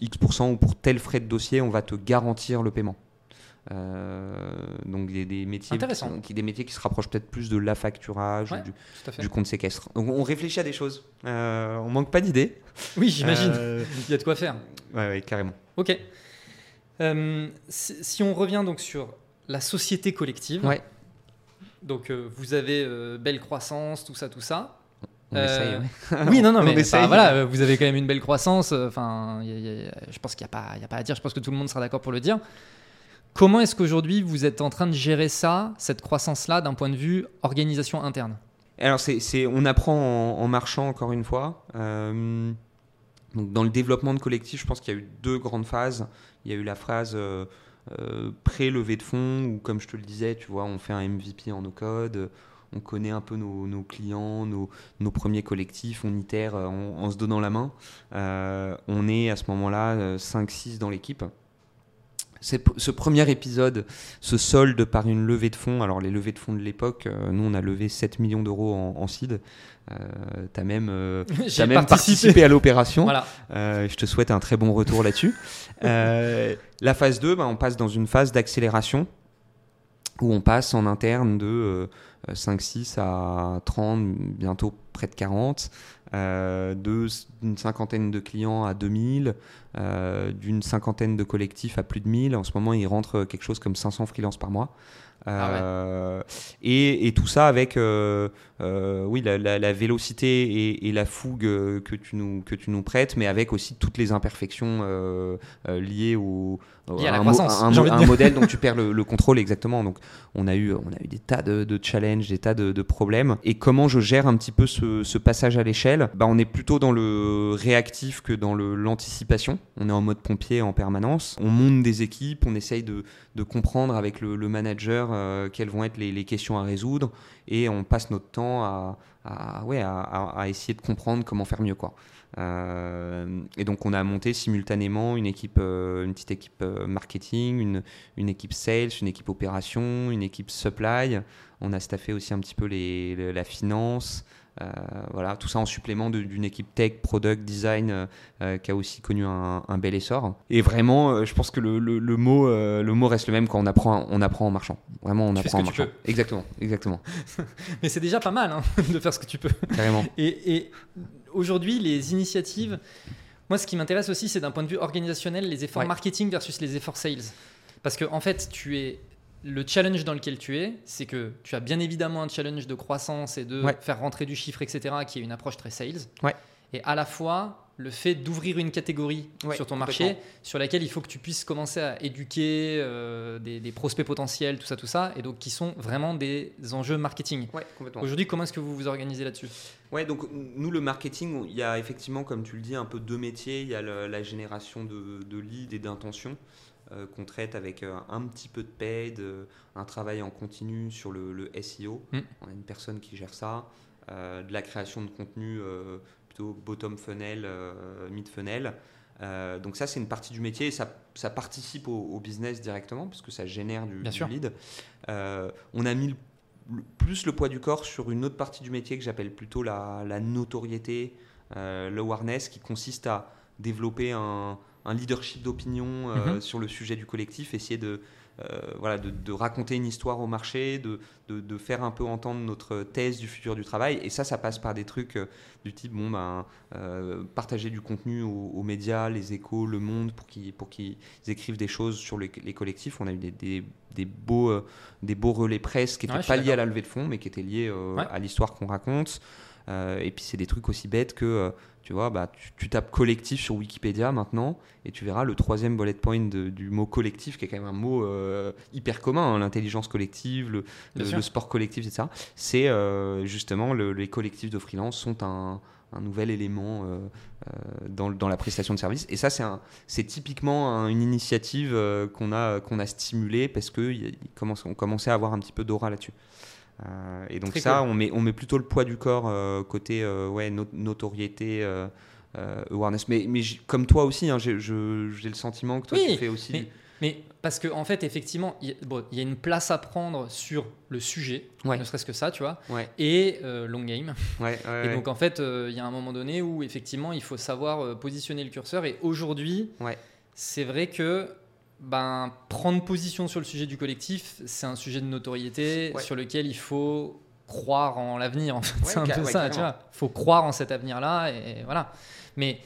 X% ou pour tel frais de dossier, on va te garantir le paiement. Euh, donc des, des métiers qui, des métiers qui se rapprochent peut-être plus de l'affacturage, du, compte séquestre. Donc on réfléchit à des choses. Euh, on manque pas d'idées. Oui, j'imagine. Euh, Il y a de quoi faire. Ouais, carrément. Ok. Si, on revient donc sur la société collective. Ouais. Donc vous avez belle croissance, tout ça, tout ça. On essaye, oui, non, non, mais voilà, vous avez quand même une belle croissance. Enfin, je pense qu'il n'y a, a pas à dire. Je pense que tout le monde sera d'accord pour le dire. Comment est-ce qu'aujourd'hui vous êtes en train de gérer ça, cette croissance-là, d'un point de vue organisation interne? Alors, on apprend en, marchant, encore une fois. Euh, dans le développement de collectif, je pense qu'il y a eu deux grandes phases. Il y a eu la phase euh, euh, pré-levée de fonds, où, comme je te le disais, tu vois, on fait un MVP en no-code, on connaît un peu nos, clients, nos, premiers collectifs, on itère en, en, se donnant la main. on est à ce moment-là 5-6 dans l'équipe ce premier épisode se solde par une levée de fonds. Alors, les levées de fonds de l'époque, euh, nous, on a levé 7 millions d'euros en, seed. Euh, tu as même, euh, même participé. à l'opération. Voilà. je te souhaite un très bon retour là-dessus. la phase 2, bah, on passe dans une phase d'accélération où on passe en interne de 5-6 à 30, bientôt près de 40, euh, d'une cinquantaine de clients à 2000, euh, d'une cinquantaine de collectifs à plus de 1000. En ce moment, il rentre quelque chose comme 500 freelances par mois. Ah euh, et, tout ça avec euh, euh, oui, la, vélocité et, la fougue que tu, nous, que tu nous prêtes, mais avec aussi toutes les imperfections liées au, à, un, modèle dont tu perds le, contrôle exactement. Donc on a eu, on a eu des tas de, challenges, des tas de, problèmes. Et comment je gère un petit peu ce, passage à l'échelle? Bah, On est plutôt dans le réactif que dans l'anticipation. On est en mode pompier en permanence. On monte des équipes, on essaye de, comprendre avec le, manager euh, quelles vont être les, questions à résoudre et on passe notre temps à, ouais, à, essayer de comprendre comment faire mieux. Quoi. Euh, et donc on a monté simultanément une équipe, euh, une petite équipe marketing, une, une, équipe sales, une équipe opération, une équipe supply. On a staffé aussi un petit peu les, la finance. Euh, voilà, tout ça en supplément d'une équipe tech, product, design euh, euh, qui a aussi connu un, un bel essor. Et vraiment, je pense que le, le- le mot, le mot reste le même quand on apprend, on apprend en marchant. Vraiment, on Tu apprend ce en que tu marchant. Exactement, exactement, Mais c'est déjà pas mal hein, de faire ce que tu peux. carrément. Et, et aujourd'hui, les initiatives, moi, ce qui m'intéresse aussi, c'est d'un point de vue organisationnel, les efforts Ouais. marketing versus les efforts sales. Parce que, en fait, tu es. Le challenge dans lequel tu es, c'est que tu as bien évidemment un challenge de croissance et de Ouais. faire rentrer du chiffre, etc., qui est une approche très sales. Ouais. Et à la fois, le fait d'ouvrir une catégorie Ouais, sur ton marché, sur laquelle il faut que tu puisses commencer à éduquer euh, des, des prospects potentiels, tout ça, tout ça, et donc qui sont vraiment des enjeux marketing. Ouais, complètement. Aujourd'hui, comment est-ce que vous vous organisez là-dessus? Ouais, donc nous, le marketing, il y a effectivement, comme tu le dis, un peu deux métiers. Il y a le- la génération de, de leads et d'intentions euh, qu'on traite avec euh, un petit peu de paid, euh, un travail en continu sur le, le SEO. Mm. On a une personne qui gère ça, de la création de contenu plutôt bottom funnel, mid funnel. Donc ça, c'est une partie du métier et ça, ça participe au, au business directement parce que ça génère du, Bien du lead. On a mis le le- plus le poids du corps sur une autre partie du métier que j'appelle plutôt la, la notoriété, l'awareness, qui consiste à développer un, un leadership d'opinion euh, Mhm. sur le sujet du collectif, essayer de, euh, voilà, de, de raconter une histoire au marché, de, de, de faire un peu entendre notre thèse du futur du travail. Et ça, ça passe par des trucs euh, du type, bon, ben, euh, partager du contenu aux, aux médias, les échos, le monde, pour qu'ils écrivent des choses sur les, les collectifs. On a eu des, des, des beaux, des beaux relais presse qui n'étaient pas liés à la levée de fonds, mais qui étaient liés Ouais. à l'histoire qu'on raconte. Et puis c'est des trucs aussi bêtes que, tu vois, bah, tu, tu tapes collectif sur Wikipédia maintenant, et tu verras le troisième bullet point de- du mot collectif, qui est quand même un mot euh, hyper commun, hein, l'intelligence collective, le, sport collectif, etc. C'est euh, justement le- les collectifs de freelance sont un, un nouvel élément euh, dans, dans la prestation de service. Et ça, c'est typiquement un- une initiative qu'on a, qu'on a stimulée parce qu'on commençait à avoir un petit peu d'aura là-dessus. Euh, et donc Très ça, cool. on, met, on met plutôt le poids du corps euh, côté euh, ouais, no- notoriété, awareness. Mais, mais comme toi aussi, hein, j'ai le sentiment que toi, Oui, tu fais aussi... mais- du- Mais parce qu'en en fait, effectivement, il y, a- bon, il y a une place à prendre sur le sujet, Ouais. ne serait-ce que ça, tu vois, Ouais, et long game. Et donc, en fait, il y a un moment donné où, effectivement, il faut savoir positionner le curseur. Et aujourd'hui, c'est vrai que ben, prendre position sur le sujet du collectif, c'est un sujet de notoriété Ouais. sur lequel il faut croire en l'avenir. En fait. Ouais, c'est un peu ouais, ça, tu vois. Il faut croire en cet avenir-là, et, voilà. Mais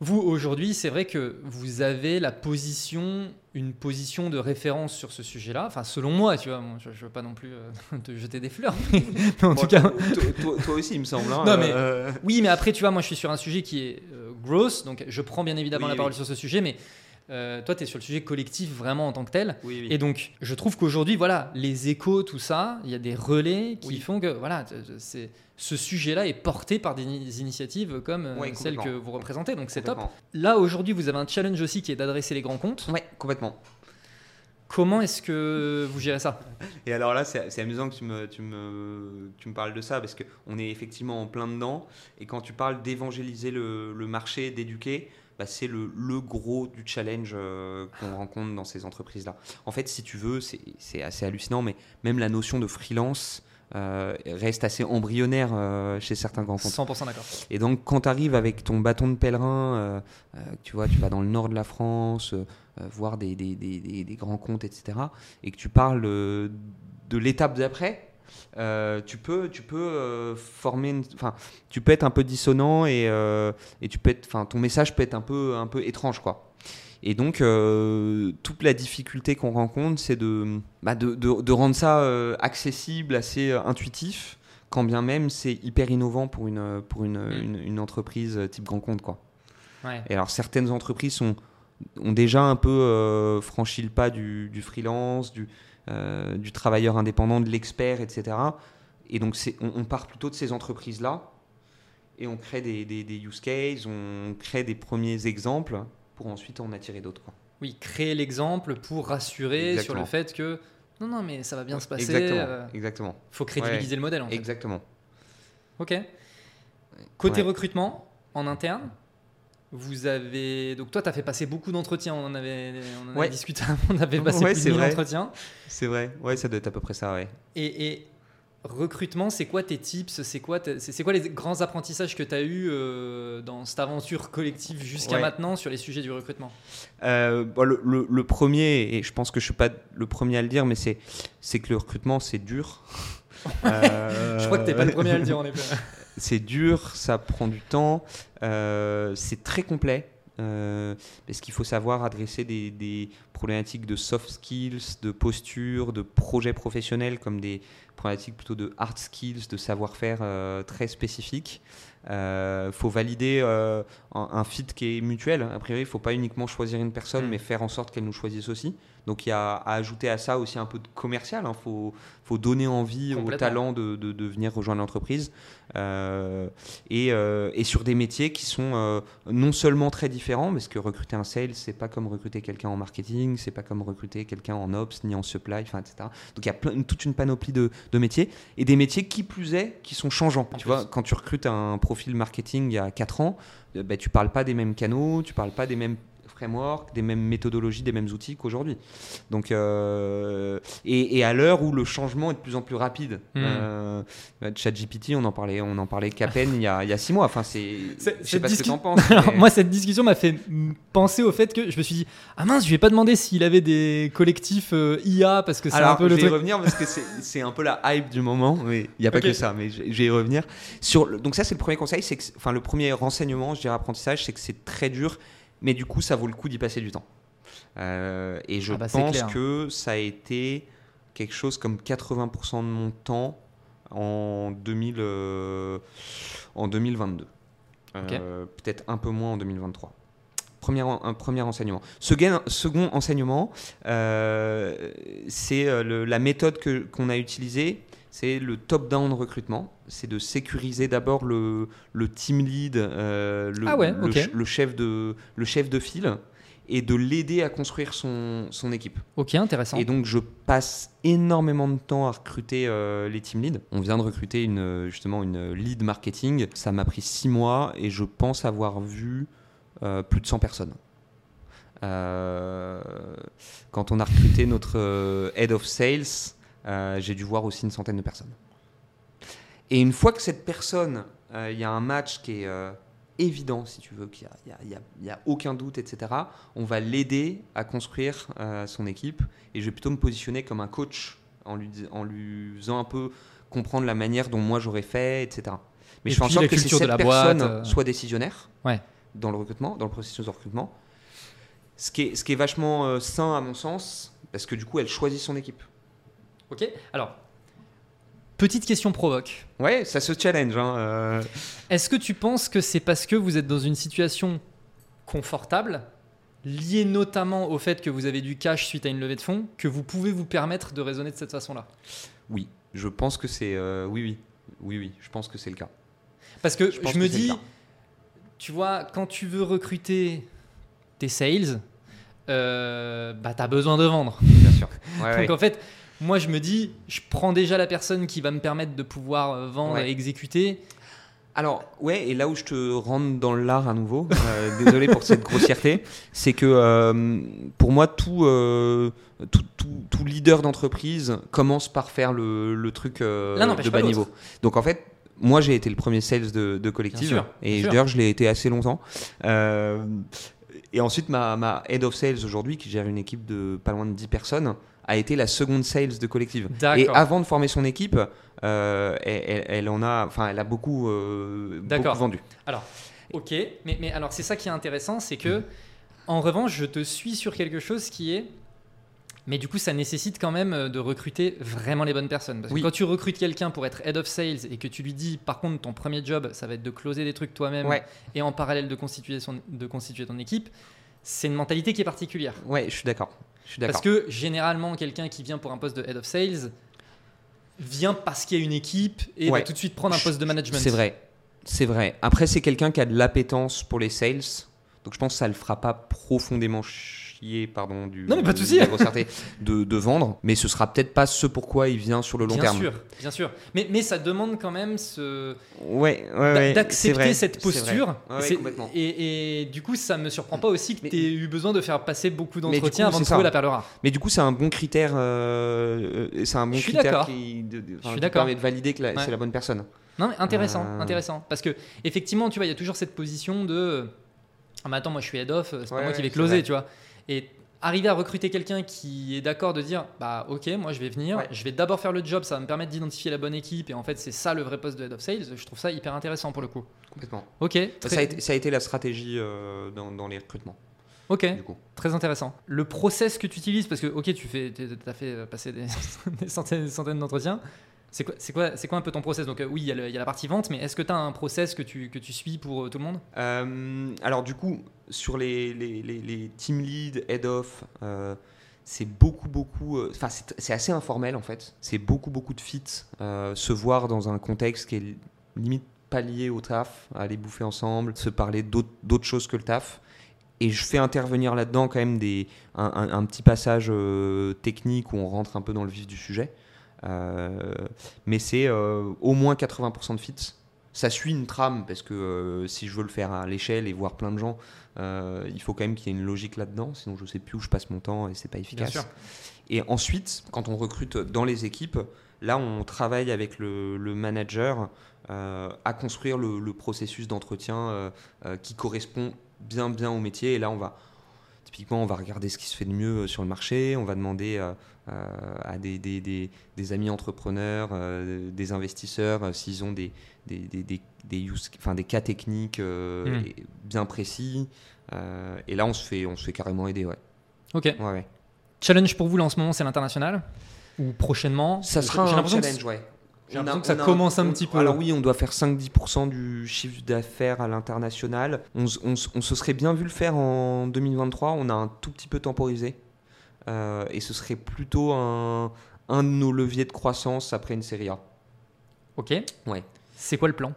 vous, aujourd'hui, c'est vrai que vous avez la position, une position de référence sur ce sujet-là. Enfin, selon moi, tu vois, je ne veux pas non plus euh, te jeter des fleurs, mais, mais en Bon, tout cas... toi, toi- toi aussi, il me semble. hein, Non, mais- euh, Oui, mais après, tu vois, moi, je suis sur un sujet qui est euh, gross, donc je prends bien évidemment Oui, la parole oui. sur ce sujet, mais euh, toi, tu es sur le sujet collectif vraiment en tant que tel. oui, oui. Et donc, je trouve qu'aujourd'hui, voilà, les échos, tout ça, il y a des relais qui Oui. font que, voilà, c'est ce sujet-là est porté par des ini- initiatives comme euh, Ouais, celle que vous représentez, donc c'est top. Là, aujourd'hui, vous avez un challenge aussi qui est d'adresser les grands comptes. Ouais, complètement. Comment est-ce que vous gérez ça? Et alors là, c'est c'est amusant que tu me, tu, me, tu me parles de ça parce qu'on est effectivement en plein dedans. Et quand tu parles d'évangéliser le, le marché, d'éduquer, bah, c'est le, le gros du challenge euh, qu'on rencontre dans ces entreprises-là. En fait, si tu veux, c'est assez hallucinant, mais même la notion de freelance euh, reste assez embryonnaire euh, chez certains grands comptes. 100% d'accord. Et donc, quand tu arrives avec ton bâton de pèlerin, tu vois, tu vas dans le nord de la France, voir des, des- des- des- des grands comptes, etc., et que tu parles de l'étape d'après, euh, tu peux, tu peux euh, former, une- enfin, tu peux être un peu dissonant et, euh, et tu peux être, enfin, ton message peut être un peu, un peu étrange, quoi. Et donc, toute la difficulté qu'on rencontre, c'est de, bah, de, de- de rendre ça accessible, assez intuitif, quand bien même c'est hyper innovant pour une, pour une, Mm. une, une entreprise type grand compte. Quoi. Ouais. Et alors, certaines entreprises sont, ont déjà un peu franchi le pas du, du freelance, du, euh, du travailleur indépendant, de l'expert, etc. Et donc, on, on part plutôt de ces entreprises-là et on crée des, des- des use cases, on crée des premiers exemples pour ensuite en attirer d'autres. Oui, créer l'exemple pour rassurer sur le fait que non, non, mais ça va bien se passer. Exactement. euh, Exactement. faut crédibiliser le modèle en fait. Exactement. Ok. Côté Ouais. recrutement, en interne, vous avez. Donc, toi, tu as fait passer beaucoup d'entretiens. On en avait, on en avait Ouais. discuté. On avait passé Ouais, plus de c'est 1000 vrai. entretiens. C'est vrai. Ouais, ça doit être à peu près ça, ouais. Et, et recrutement, c'est quoi tes tips? C'est quoi, c'est quoi les grands apprentissages que tu as eu dans cette aventure collective jusqu'à maintenant sur les sujets du recrutement? Le, le, premier, et je pense que je suis pas le premier à le dire, mais c'est que le recrutement, c'est dur. je crois que tu n'es pas le premier à le dire en effet. c'est dur, ça prend du temps, c'est très complet. Euh, parce qu'il faut savoir adresser des, problématiques de soft skills, de posture, de projets professionnels, comme des problématiques plutôt de hard skills, de savoir-faire euh, très spécifiques. Il euh, faut valider un, fit qui est mutuel. A priori, il ne faut pas uniquement choisir une personne, mm. mais faire en sorte qu'elle nous choisisse aussi. Donc il y a à ajouter à ça aussi un peu de commercial. Il hein. faut, faut, donner envie aux talents de, de, venir rejoindre l'entreprise. Euh, et, euh, et, sur des métiers qui sont euh, non seulement très différents, parce que recruter un sales, c'est pas comme recruter quelqu'un en marketing, c'est pas comme recruter quelqu'un en ops ni en supply, enfin, etc. Donc il y a plein, toute une panoplie de, de, métiers et des métiers qui plus est, qui sont changeants. tu vois, quand tu recrutes un profil marketing il y a 4 ans, bah, tu parles pas des mêmes canaux, tu parles pas des mêmes des mêmes méthodologies, des mêmes outils qu'aujourd'hui. Donc, euh, et, à l'heure où le changement est de plus en plus rapide, hmm. euh, ChatGPT, on en parlait, on en parlait qu'à peine il y, a, il y a six mois. Enfin, c'est, je sais pas ce que tu en penses. moi, cette discussion m'a fait penser au fait que je me suis dit, ah mince, je vais pas demander s'il avait des collectifs euh, IA parce que c'est un peu le je vais y revenir parce que c'est, un peu la hype du moment. Mais il n'y a pas que ça, mais je, vais y revenir. Sur, donc ça, c'est le premier conseil, c'est enfin, le premier renseignement, je dirais apprentissage, c'est que c'est très dur mais du coup, ça vaut le coup d'y passer du temps. Euh, et je ah bah, pense que ça a été quelque chose comme 80% de mon temps en, 2000, euh, en 2022. Euh, peut-être un peu moins en 2023. Premier, un premier enseignement. Second, second enseignement, c'est la méthode qu'on a utilisée c'est le top-down recrutement. C'est de sécuriser d'abord le, le, team lead, euh, le, ah le, chef de, le chef de file, et de l'aider à construire son, son, équipe. Ok, intéressant. Et donc, je passe énormément de temps à recruter euh, les team leads. On vient de recruter une, justement une lead marketing. Ça m'a pris six mois et je pense avoir vu euh, plus de 100 personnes. quand on a recruté notre head of sales, euh, j'ai dû voir aussi une centaine de personnes. Et une fois que cette personne, euh, il y a un match qui est euh, évident, si tu veux, qu'il n'y a, a, aucun doute, etc., on va l'aider à construire son équipe. Et je vais plutôt me positionner comme un coach en lui, en lui faisant un peu comprendre la manière dont moi j'aurais fait, etc. Mais je fais en sorte que cette personne soit décisionnaire ouais. dans le recrutement, dans le processus de recrutement. Ce qui est, ce qui est vachement sain à mon sens, parce que du coup, elle choisit son équipe. Ok Alors, petite question provoque. Ouais, ça se challenge. Hein, euh. Est-ce que tu penses que c'est parce que vous êtes dans une situation confortable, liée notamment au fait que vous avez du cash suite à une levée de fonds, que vous pouvez vous permettre de raisonner de cette façon-là? Oui, je pense que c'est. Euh, oui, oui. Oui, oui, je pense que c'est le cas. Parce que je, me dis, tu vois, quand tu veux recruter tes sales, euh, bah, tu as besoin de vendre. Bien sûr. Donc en fait, moi, je me dis, je prends déjà la personne qui va me permettre de pouvoir euh, vendre et exécuter. Alors, ouais, et là où je te rentre dans l'art à nouveau, euh, désolé pour cette grossièreté, c'est que euh, pour moi, tout, tout, leader d'entreprise commence par faire le, truc de bas niveau. Donc en fait, moi j'ai été le premier sales de, de Collective, et d'ailleurs je l'ai été assez longtemps. Et ensuite, ma, ma head of sales aujourd'hui, qui gère une équipe de pas loin de 10 personnes, a été la seconde sales de Collective. Et avant de former son équipe, euh, elle, en a, enfin, elle a beaucoup, euh, beaucoup vendu. Alors, ok, mais, mais alors c'est ça qui est intéressant, c'est que en revanche, je te suis sur quelque chose qui est mais du coup, ça nécessite quand même euh, de recruter vraiment les bonnes personnes. Parce que quand tu recrutes quelqu'un pour être head of sales et que tu lui dis, par contre, ton premier job, ça va être de closer des trucs toi-même et en parallèle de constituer, son, de constituer ton équipe, c'est une mentalité qui est particulière. Ouais, je suis d'accord. Parce que généralement, quelqu'un qui vient pour un poste de head of sales vient parce qu'il y a une équipe et va tout de suite prendre un poste de management. C'est vrai. C'est vrai. Après, c'est quelqu'un qui a de l'appétence pour les sales. Donc je pense que ça ne le fera pas profondément chier, pardon, du, Non, mais pas de souci. de, de vendre, mais ce sera peut-être pas ce pourquoi il vient sur le long bien terme. sûr, bien sûr. Mais, mais ça demande quand même ce, Ouais, ouais, d'accepter cette posture. Ouais, complètement. et, et du coup, ça me surprend pas aussi que tu aies eu besoin de faire passer beaucoup d'entretiens avant de trouver ça. la perle rare. Mais du coup, c'est un bon critère. euh, c'est un bon Je suis critère qui, de- de- enfin, suis qui d'accord. permet de valider que Ouais. c'est la bonne personne. Non, mais intéressant, Euh. intéressant. Parce que, effectivement, tu vois, il y a toujours cette position de Ah, mais attends, moi je suis head off, c'est pas Ouais, moi qui vais closer, vrai. tu vois. Et arriver à recruter quelqu'un qui est d'accord de dire Bah, ok, moi je vais venir, Ouais. je vais d'abord faire le job, ça va me permettre d'identifier la bonne équipe, et en fait, c'est ça le vrai poste de head of sales. Je trouve ça hyper intéressant pour le coup. Complètement. Ok, très, Ça, a été, ça a été la stratégie euh, dans, dans les recrutements, ok, du coup. très intéressant. Le process que tu utilises, parce que, ok, tu fais, as fait euh, passer des, des centaines, des centaines d'entretiens. C'est quoi, c'est, quoi, c'est quoi un peu ton process? Donc, euh, oui, il y, a la partie vente, mais est-ce que tu as un process que tu, que tu suis pour euh, tout le monde? Euh, alors du coup, sur les, les, les- team lead, head off, euh, c'est beaucoup beaucoup. Enfin, c'est c'est assez informel en fait. C'est beaucoup beaucoup de fit, se voir dans un contexte qui est limite pas lié au taf, aller bouffer ensemble, se parler d'autres d'autres choses que le taf. Et je fais intervenir là-dedans quand même des, un, petit passage technique où on rentre un peu dans le vif du sujet. Euh, mais c'est euh, au moins 80% de fit. Ça suit une trame parce que euh, si je veux le faire à l'échelle et voir plein de gens, il faut quand même qu'il y ait une logique là-dedans. Sinon, je sais plus où je passe mon temps et c'est pas efficace. sûr. Et ensuite, quand on recrute dans les équipes, là, on travaille avec le, le manager euh, à construire le, le processus d'entretien euh, euh, qui correspond bien, bien au métier. Et là, on va typiquement, on va regarder ce qui se fait de mieux euh, sur le marché. On va demander euh, euh, à des, des- des- des amis entrepreneurs, euh, des investisseurs, euh, s'ils ont des, des, des, des- des use- enfin, des cas techniques euh, Mm. et- bien précis. Et là, on se fait, on se fait carrément aider. Ouais. Ok. Ouais, ouais. Challenge pour vous là en ce moment, c'est l'international? Ou prochainement? Ça sera un challenge, ouais. J'ai l'impression que ça commence un petit peu. Alors oui, on doit faire 5-10% du chiffre d'affaires à l'international. On, se serait bien vu le faire en 2023. On a un tout petit peu temporisé. Euh, et ce serait plutôt un, un de nos leviers de croissance après une série A. Ok. Ouais. C'est quoi le plan?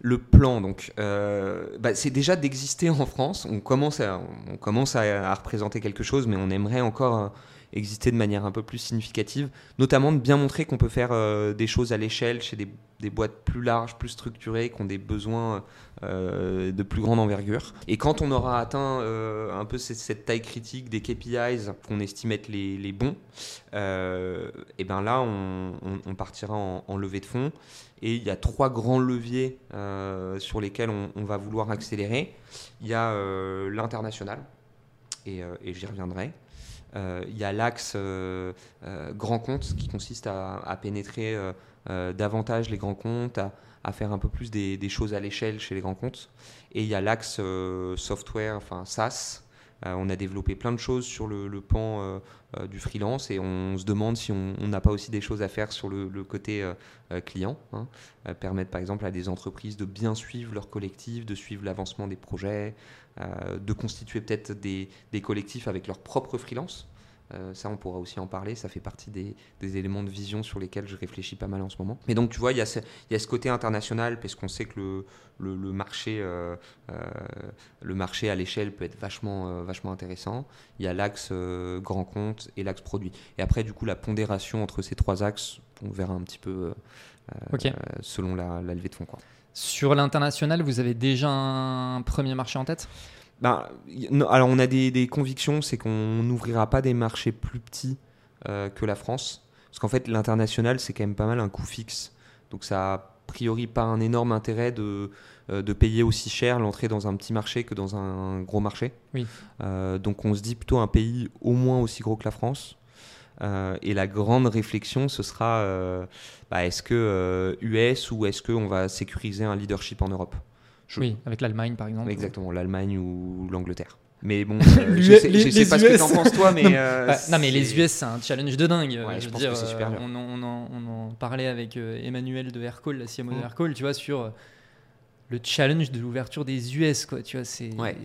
Le plan, donc, euh, bah, c'est déjà d'exister en France. On commence, à, on commence à, à représenter quelque chose, mais on aimerait encore euh, exister de manière un peu plus significative, notamment de bien montrer qu'on peut faire euh, des choses à l'échelle chez des, des boîtes plus larges, plus structurées, qui ont des besoins euh, de plus grande envergure. Et quand on aura atteint euh, un peu cette, taille critique des KPIs qu'on estime être les, les bons, et ben là, on, partira en, levée de fonds. Et il y a trois grands leviers sur lesquels on, va vouloir accélérer. Il y a l'international, et j'y reviendrai. Euh, il y a l'axe euh, euh, grand compte qui consiste à, pénétrer davantage les grands comptes, à, faire un peu plus des, des choses à l'échelle chez les grands comptes. Et il y a l'axe software, enfin SaaS. Euh, on a développé plein de choses sur le, pan euh, euh, du freelance et on se demande si on n'a pas aussi des choses à faire sur le, côté client. hein. Permettre par exemple à des entreprises de bien suivre leur collectif, de suivre l'avancement des projets, de constituer peut-être des, des collectifs avec leurs propres freelance. Euh, ça, on pourra aussi en parler. Ça fait partie des, des éléments de vision sur lesquels je réfléchis pas mal en ce moment. Mais donc, tu vois, il y a ce, il y a ce côté international parce qu'on sait que le, le, le marché, euh, euh, le marché à l'échelle peut être vachement, vachement intéressant. Il y a l'axe grand compte et l'axe produit. Et après, du coup, la pondération entre ces trois axes, on verra un petit peu Ok. euh, selon la, la levée de fonds. Quoi. Sur l'international, vous avez déjà un premier marché en tête? Ben, non, alors on a des, des convictions, c'est qu'on n'ouvrira pas des marchés plus petits euh, que la France. Parce qu'en fait, l'international, c'est quand même pas mal un coût fixe. Donc ça a a priori pas un énorme intérêt de, euh, de payer aussi cher l'entrée dans un petit marché que dans un gros marché. Oui. Euh, donc on se dit plutôt un pays au moins aussi gros que la France. Euh, et la grande réflexion, ce sera bah, est-ce que US ou est-ce qu'on va sécuriser un leadership en Europe? Je- Oui, avec l'Allemagne par exemple. Exactement, l'Allemagne ou l'Angleterre. Mais bon, L'U- je sais, les- je sais les pas ce que t'en penses toi, mais Non, euh, Bah, non mais les US c'est un challenge de dingue. Ouais, je je veux dire, que super euh, on, en, on en- on en parlait avec euh, Emmanuel de Aircall, la CMO de Mm. Aircall, tu vois, sur euh, le challenge de l'ouverture des US, quoi. Tu vois, c'est Ouais.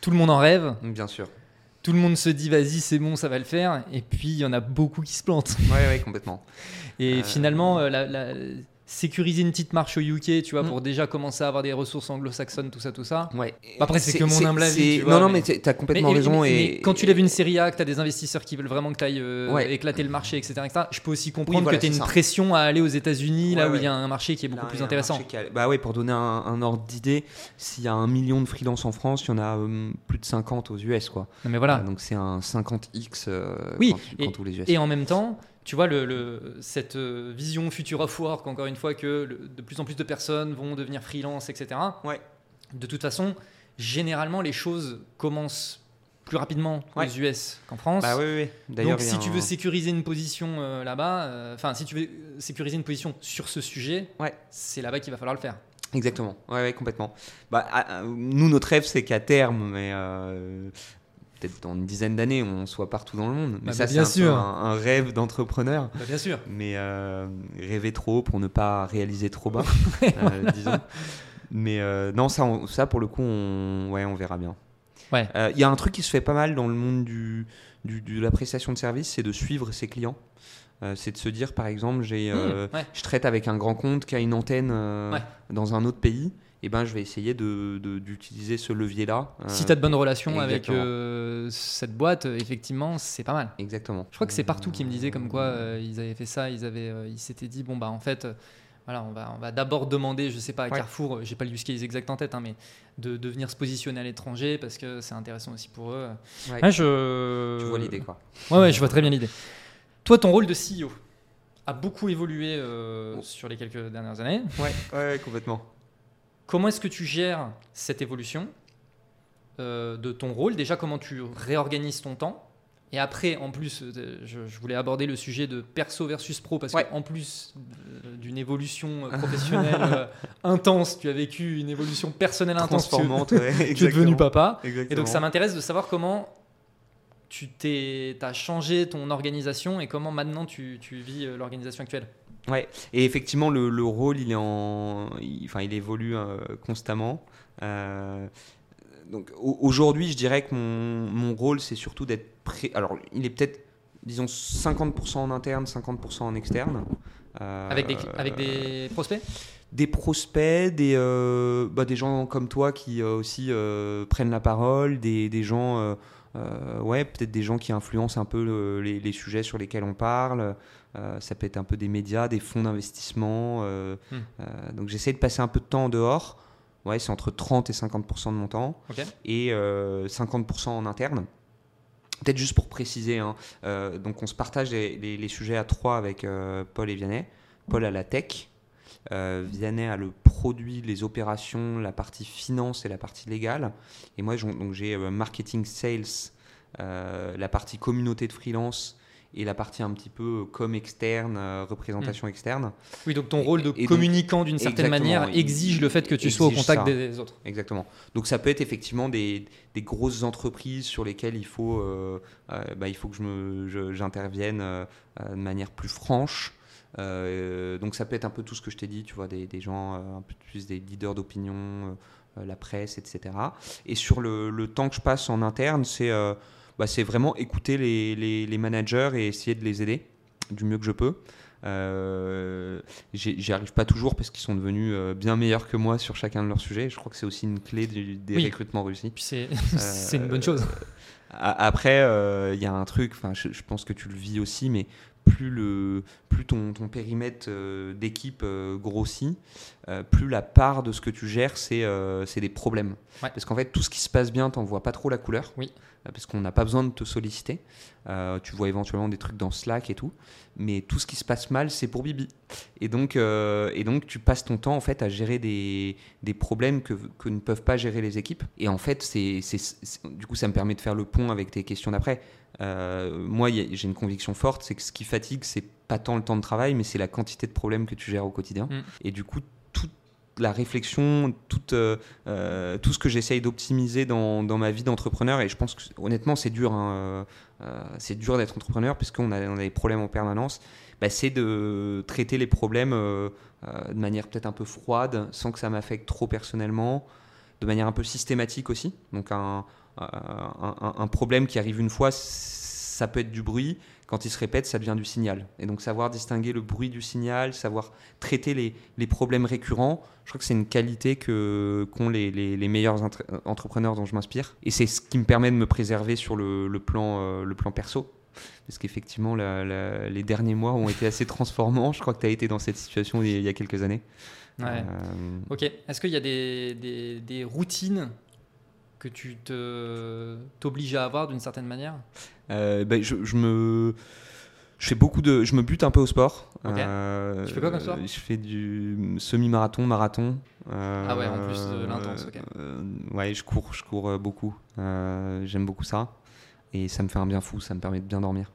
tout le monde en rêve, Bien sûr. tout le monde se dit vas-y c'est bon, ça va le faire, et puis il y en a beaucoup qui se plantent. Ouais, ouais, complètement. Et Euh, finalement, euh, la- la- sécuriser une petite marche au UK, tu vois, Mm. pour déjà commencer à avoir des ressources anglo-saxonnes, tout ça, tout ça. Ouais. Après, c'est que mon humble avis, tu vois, non, non, mais- mais t'as- t'as complètement Mais- raison. mais- et quand tu lèves une série A, que tu as des investisseurs qui veulent vraiment que tu ailles Ouais. éclater le marché, etc., etc., je peux aussi comprendre voilà, que c'est une ça. pression à aller aux États-Unis, là où il y a un marché qui est beaucoup Là, plus intéressant. a- Bah ouais, pour donner un, un ordre d'idée, s'il y a un million de freelance en France, il y en a euh, plus de 50 aux US, quoi. Non, mais voilà. Euh, donc c'est un 50x euh, Oui, quand, tu- et- quand tous les US. Et en même temps, tu vois, le, le- cette euh, vision future of work, encore une fois, que le- de plus en plus de personnes vont devenir freelance, etc. Ouais. De toute façon, généralement, les choses commencent plus rapidement Ouais. aux US qu'en France. Bah oui, oui, Donc, si tu veux sécuriser une position euh, là-bas, euh, enfin, si tu veux sécuriser une position sur ce sujet, Ouais. c'est là-bas qu'il va falloir le faire. Exactement, ouais, ouais, complètement. Bah, ah, ah, nous, notre rêve, c'est qu'à terme, mais euh, peut-être dans une dizaine d'années, on soit partout dans le monde. Mais Bah, ça, bah, c'est un, rêve d'entrepreneur. Bah, bien sûr. Mais euh, rêver trop pour ne pas réaliser trop bas, euh, disons. Mais euh, non, ça, on- ça, pour le coup, on, ouais, on verra bien. Ouais. Il y a un truc qui se fait pas mal dans le monde du, du- de la prestation de service, c'est de suivre ses clients. Euh, c'est de se dire, par exemple, j'ai, euh, Mmh, ouais. je traite avec un grand compte qui a une antenne euh, Ouais. dans un autre pays. Et ben, je vais essayer de- de- d'utiliser ce levier-là. euh, Si tu as de bonnes relations avec euh, cette boîte, euh, effectivement, c'est pas mal. Exactement. Je crois que c'est partout qui me disaient comme quoi euh, ils avaient fait ça, ils avaient, euh, ils s'étaient dit bon bah en fait, euh, voilà, on va, on va d'abord demander, je sais pas à Ouais. Carrefour, j'ai pas le use case exact en tête, hein, mais de, de venir se positionner à l'étranger parce que c'est intéressant aussi pour eux. Ouais. Ouais, je... Tu vois l'idée, quoi. Ouais, ouais, je vois très bien l'idée. Toi, ton rôle de CEO a beaucoup évolué euh, sur les quelques dernières années. Ouais, ouais, complètement. Comment est-ce que tu gères cette évolution euh, de ton rôle? Déjà, comment tu réorganises ton temps? Et après, en plus, euh, je, je voulais aborder le sujet de perso versus pro parce Ouais. qu'en plus euh, d'une évolution professionnelle intense, tu as vécu une évolution personnelle intense. Tu, Transformante, ouais, tu es devenu exactement. papa. Et donc, ça m'intéresse de savoir comment tu t'es, as changé ton organisation et comment maintenant tu, tu vis l'organisation actuelle. Ouais, et effectivement, le, le rôle, il est en, il, enfin, il évolue euh, constamment. Euh, donc au- aujourd'hui, je dirais que mon, mon rôle, c'est surtout d'être prêt. Alors, il est peut-être, disons, 50% en interne, 50% en externe. Euh, Avec des, avec des prospects? Des prospects, des, euh, bah, des gens comme toi qui euh, aussi euh, prennent la parole, des, des gens, euh, ouais, peut-être des gens qui influencent un peu le- les, les sujets sur lesquels on parle. Euh, ça peut être un peu des médias, des fonds d'investissement. euh, Hmm. donc j'essaie de passer un peu de temps en dehors. Ouais, c'est entre 30 et 50% de mon temps et euh, 50% en interne. Peut-être juste pour préciser, hein, donc on se partage les, les- les sujets à trois avec Paul et Vianney. Paul a la tech, euh, Vianney a le produit, les opérations, la partie finance et la partie légale. Et moi, j'ai euh, marketing, sales, euh, la partie communauté de freelance et la partie un petit peu euh, com externe, euh, représentation externe. Oui, donc ton rôle de et communicant d'une certaine manière exige le fait que tu sois au contact des autres. Exactement. Donc ça peut être effectivement des, des grosses entreprises sur lesquelles il faut, euh, euh, bah, il faut que je je- j'intervienne euh, de manière plus franche. Euh, donc ça peut être un peu tout ce que je t'ai dit, tu vois, des, des gens euh, un peu plus des leaders d'opinion, euh, euh, la presse, etc. Et sur le, le temps que je passe en interne, c'est euh, bah, vraiment écouter les, les- les managers et essayer de les aider du mieux que je peux. Euh, J'y arrive pas toujours parce qu'ils sont devenus euh, bien meilleurs que moi sur chacun de leurs sujets. Je crois que c'est aussi une clé du- des Oui. recrutements réussis. C'est c'est une bonne chose. A- Après, euh, il y a un truc, je, je pense que tu le vis aussi, mais plus, le, plus ton, ton périmètre euh, d'équipe euh, grossit, euh, plus la part de ce que tu gères, c'est des problèmes. Ouais. Parce qu'en fait, tout ce qui se passe bien, t'en vois pas trop la couleur. Oui. Parce qu'on n'a pas besoin de te solliciter. Euh, tu vois éventuellement des trucs dans Slack et tout. Mais tout ce qui se passe mal, c'est pour Bibi. Et donc, euh, et donc, tu passes ton temps en fait à gérer des, des problèmes que, que ne peuvent pas gérer les équipes. Et en fait, c'est- du coup, ça me permet de faire le pont avec tes questions d'après. Euh, moi, j'ai une conviction forte, c'est que ce qui fatigue, c'est pas tant le temps de travail, mais c'est la quantité de problèmes que tu gères au quotidien. Mm. Et du coup, toute la réflexion, toute, euh, euh, tout ce que j'essaye d'optimiser dans, dans ma vie d'entrepreneur, et je pense que honnêtement, c'est dur, hein, euh, c'est dur d'être entrepreneur puisqu'on a, on a des problèmes en permanence. Bah, c'est de traiter les problèmes de manière peut-être un peu froide, sans que ça m'affecte trop personnellement, de manière un peu systématique aussi. Donc un, un, un- problème qui arrive une fois, ça peut être du bruit, quand il se répète, ça devient du signal. Et donc savoir distinguer le bruit du signal, savoir traiter les, les problèmes récurrents, je crois que c'est une qualité que qu'ont les, les, les, meilleurs entrepreneurs dont je m'inspire. Et c'est ce qui me permet de me préserver sur le, le plan, euh, le plan perso. Parce qu'effectivement, les derniers mois ont été assez transformants. Je crois que tu as été dans cette situation il y a quelques années. Ouais. Euh, ok. Est-ce qu'il y a des, des, des routines que tu t'obliges à avoir d'une certaine manière euh, ben, je, je, me je fais beaucoup de je me bute un peu au sport. Euh, tu fais quoi comme sport? je fais du semi-marathon marathon. Euh, ah ouais en plus de l'intense ok. Ouais je cours je cours beaucoup. J'aime beaucoup ça. Et ça me fait un bien fou ça me permet de bien dormir.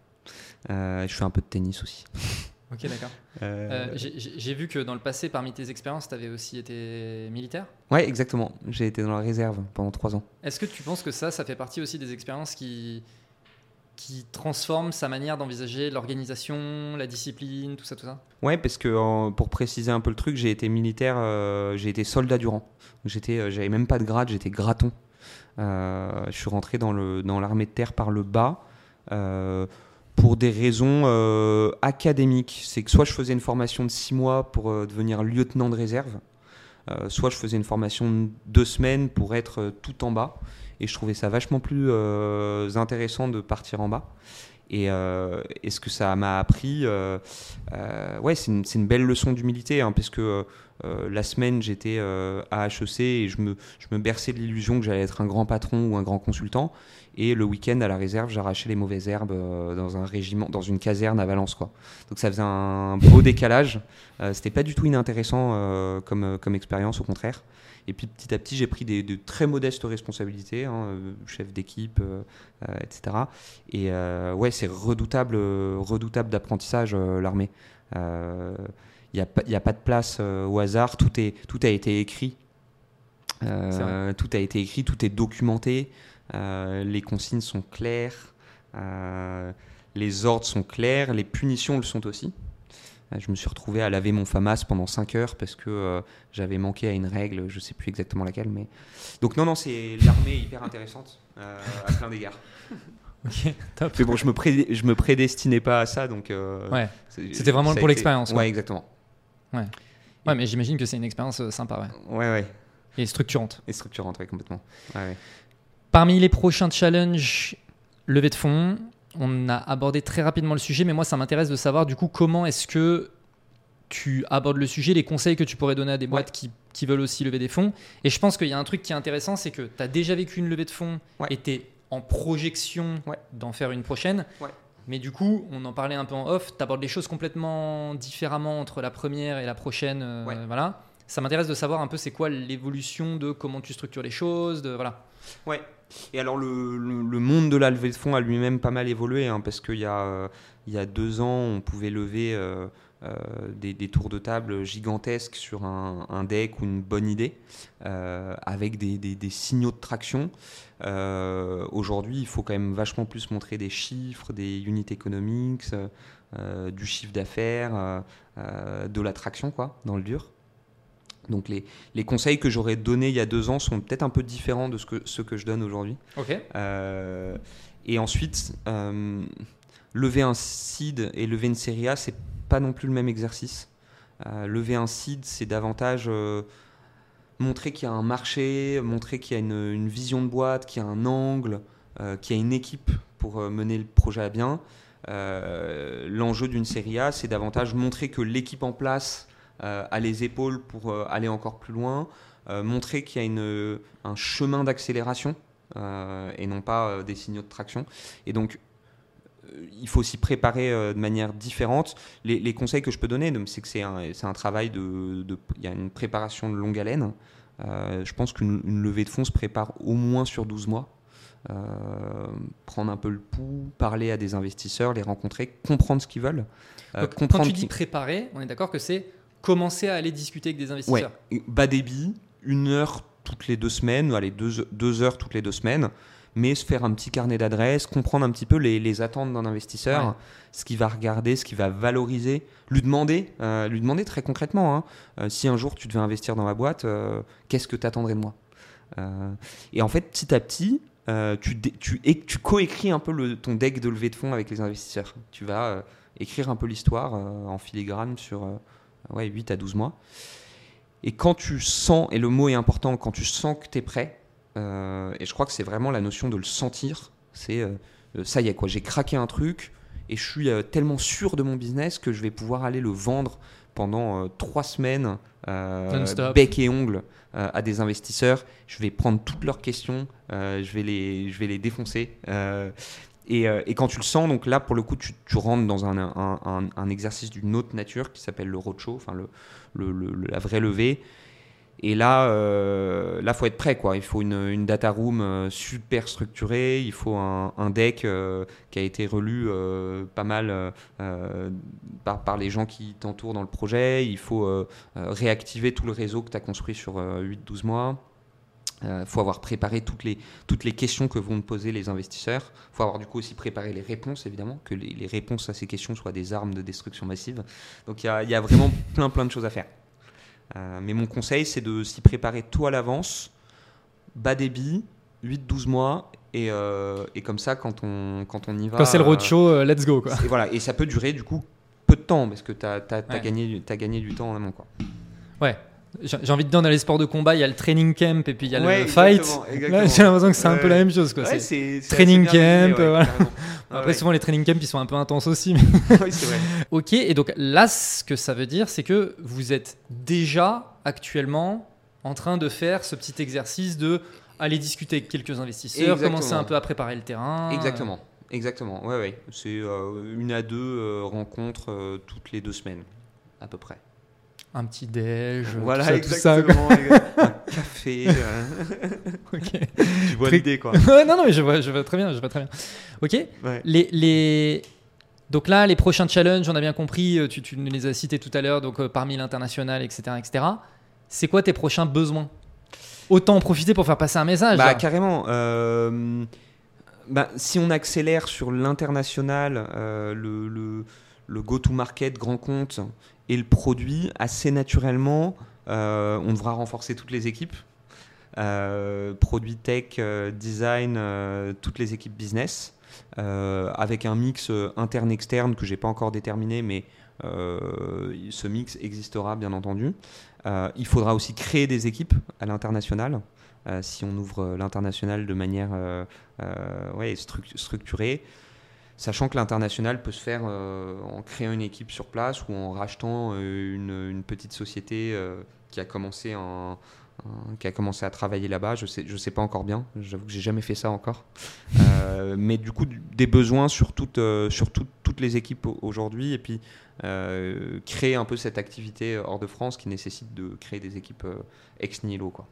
Je fais un peu de tennis aussi Ok, d'accord. Euh, euh, j'ai vu que dans le passé, parmi tes expériences, tu avais aussi été militaire Ouais, exactement. J'ai été dans la réserve pendant trois ans. Est-ce que tu penses que ça, ça fait partie aussi des expériences qui, qui transforment sa manière d'envisager l'organisation, la discipline, tout ça, tout ça? Ouais, parce que pour préciser un peu le truc, j'ai été militaire, euh, j'ai été soldat durant. J'étais, j'avais même pas de grade, j'étais graton. je suis rentré dans, le, dans l'armée de terre par le bas pour des raisons euh, académiques. C'est que soit je faisais une formation de six mois pour euh, devenir lieutenant de réserve, euh, soit je faisais une formation de deux semaines pour être tout en bas. Et je trouvais ça vachement plus intéressant de partir en bas. Et, ce que ça m'a appris, ouais, c'est une, belle leçon d'humilité, hein, parce que la semaine j'étais à HEC et je me, je me berçais de l'illusion que j'allais être un grand patron ou un grand consultant. Et le week-end à la réserve, j'arrachais les mauvaises herbes euh, dans un régiment, dans une caserne à Valence. Quoi. Donc ça faisait un beau décalage. Euh, c'était pas du tout inintéressant euh, comme, comme expérience, au contraire. Et puis petit à petit, j'ai pris des, de très modestes responsabilités, hein, chef d'équipe, etc. Et ouais, c'est redoutable, redoutable d'apprentissage l'armée. Il n'y a, a, pas de place au hasard. Tout, est, tout a été écrit. tout a été écrit, tout est documenté. Euh, les consignes sont claires, euh, les ordres sont clairs, les punitions le sont aussi. Euh, je me suis retrouvé à laver mon FAMAS pendant 5 heures parce que j'avais manqué à une règle, je ne sais plus exactement laquelle. Mais... Donc non, non, c'est l'armée hyper intéressante à plein d'égards. Ok, top. Mais bon, je me, je me prédestinais pas à ça, donc. ouais. C'était vraiment pour l'expérience. Ouais, exactement. Ouais. Ouais, mais j'imagine que c'est une expérience sympa, ouais. Ouais, ouais. Et structurante. Et structurante, ouais, complètement. Ouais, ouais. Parmi les prochains challenges, levée de fonds, on a abordé très rapidement le sujet, mais moi ça m'intéresse de savoir du coup comment est-ce que tu abordes le sujet, les conseils que tu pourrais donner à des boîtes qui, qui, veulent aussi lever des fonds. Et je pense qu'il y a un truc qui est intéressant, c'est que tu as déjà vécu une levée de fonds et tu es en projection d'en faire une prochaine. Mais du coup, on en parlait un peu en off, tu abordes les choses complètement différemment entre la première et la prochaine. Euh, voilà. Ça m'intéresse de savoir un peu c'est quoi l'évolution de comment tu structures les choses. De, voilà. Ouais, et alors, le, le, monde de la levée de fonds a lui-même pas mal évolué, hein, parce qu'il y, a, il y a deux ans, on pouvait lever euh, euh, des, des, tours de table gigantesques sur un, deck ou une bonne idée, euh, avec des, des, des, signaux de traction. Aujourd'hui, il faut quand même vachement plus montrer des chiffres, des unités économiques, du chiffre d'affaires, de la traction, quoi, dans le dur. Donc les, les conseils que j'aurais donnés il y a deux ans sont peut-être un peu différents de ce que, ce que je donne aujourd'hui. Euh, et ensuite, euh, lever un seed et lever une série A, c'est pas non plus le même exercice. Euh, lever un seed, c'est davantage montrer qu'il y a un marché, montrer qu'il y a une, une, vision de boîte, qu'il y a un angle, qu'il y a une équipe pour mener le projet à bien. L'enjeu d'une série A, c'est davantage montrer que l'équipe en place euh, à les épaules pour euh, aller encore plus loin, euh, montrer qu'il y a une, un chemin d'accélération et non pas des signaux de traction. Et donc, il faut s'y préparer de manière différente. Les, conseils que je peux donner, c'est que c'est un, un, travail de, Il y a une préparation de longue haleine. je pense qu'une levée de fonds se prépare au moins sur 12 mois. prendre un peu le pouls, parler à des investisseurs, les rencontrer, comprendre ce qu'ils veulent. quand tu dis préparer, on est d'accord que c'est commencer à aller discuter avec des investisseurs. Ouais. Bas débit, une heure toutes les deux semaines, allez, deux, deux heures toutes les deux semaines, mais se faire un petit carnet d'adresses, comprendre un petit peu les, les attentes d'un investisseur, ce qu'il va regarder, ce qu'il va valoriser, lui demander, euh, lui demander très concrètement, hein, euh, si un jour tu devais investir dans ma boîte, euh, qu'est-ce que tu attendrais de moi et en fait, petit à petit, tu, tu, tu coécris un peu le, ton deck de levée de fonds avec les investisseurs. Tu vas écrire un peu l'histoire en filigrane sur ouais, 8 à 12 mois. Et quand tu sens, et le mot est important, quand tu sens que tu es prêt, euh, et je crois que c'est vraiment la notion de le sentir, c'est euh, euh, ça y est, quoi, j'ai craqué un truc et je suis euh, tellement sûr de mon business que je vais pouvoir aller le vendre pendant trois semaines, bec et ongles, euh, à des investisseurs. Je vais prendre toutes leurs questions, je, vais les, je vais les défoncer. Euh, et, quand tu le sens, donc là, pour le coup, tu, rentres dans un, exercice d'une autre nature qui s'appelle le roadshow, enfin la vraie levée. Et là, euh, faut être prêt, quoi. Il faut une, data room euh, super structurée. Il faut un, deck euh, qui a été relu pas mal par, les gens qui t'entourent dans le projet. Il faut réactiver tout le réseau que tu as construit sur euh, 8-12 mois. Il faut avoir préparé toutes les, toutes les questions que vont poser les investisseurs. Il faut avoir du coup aussi préparé les réponses, évidemment, que les, les réponses à ces questions soient des armes de destruction massive. Donc il y a, y a vraiment plein plein de choses à faire. Euh, mais mon conseil, c'est de s'y préparer tout à l'avance, bas débit, 8-12 mois, et, euh, et comme ça, quand on, quand on y va... Quand c'est le euh, roadshow, euh, let's go quoi. et voilà, et ça peut durer du coup peu de temps, parce que tu as, Ouais. gagné, as gagné du temps en amont. Quoi. Ouais. J'ai envie de dire dans les sports de combat, il y a le training camp et puis il y a Ouais, le fight. exactement, Là, exactement. j'ai l'impression que c'est un peu la même chose quoi. Ouais, C'est- c'est- c'est training camp, voilà. Après, souvent les training camps ils sont un peu intenses aussi. mais- oui, c'est vrai. ok, et donc là, ce que ça veut dire, c'est que vous êtes déjà actuellement en train de faire ce petit exercice de aller discuter avec quelques investisseurs, Exactement. commencer un peu à préparer le terrain. Exactement. Exactement, ouais, ouais. C'est euh, une à deux euh, rencontres euh, toutes les deux semaines, à peu près. Un petit déj, Voilà, tout ça, tout ça, exactement. exactement. un café. euh, Ok. tu vois Très- l'idée, quoi. Non, non, mais je vois, je vois très bien, je vois très bien. Ok. Ouais. Les, les... Donc là, les prochains challenges, on a bien compris, euh, tu, tu les as cités tout à l'heure, donc euh, parmi l'international, etc., etc. C'est quoi tes prochains besoins? Autant en profiter pour faire passer un message. Bah, là. carrément. euh, bah, si on accélère sur l'international, euh, le, le, le go-to-market grand compte et le produit, assez naturellement, euh, on devra renforcer toutes les équipes. Euh, produit tech, euh, design, toutes les équipes business, avec un mix interne-externe que j'ai pas encore déterminé, mais ce mix existera bien entendu. Il faudra aussi créer des équipes à l'international. si on ouvre l'international de manière structurée, sachant que l'international peut se faire euh, en créant une équipe sur place ou en rachetant euh, une, petite société euh, qui a commencé en, en- qui a commencé à travailler là-bas. Je sais, je sais pas encore bien. J'avoue que j'ai jamais fait ça encore. Mais du coup, des besoins sur toutes, sur tout- toutes les équipes au- aujourd'hui, et puis créer un peu cette activité hors de France qui nécessite de créer des équipes ex nihilo, quoi.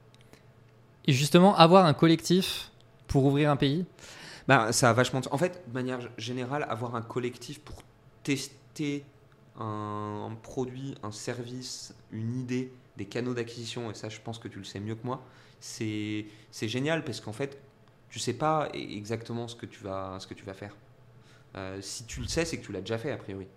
Et justement, avoir un collectif pour ouvrir un pays? Bah, ça a vachement. En fait, de manière générale, avoir un collectif pour tester un, produit, un service, une idée, des canaux d'acquisition, et ça, je pense que tu le sais mieux que moi, c'est génial parce qu'en fait, tu sais pas exactement ce que tu vas, ce que tu vas faire. Euh, si tu le sais, c'est que tu l'as déjà fait, a priori.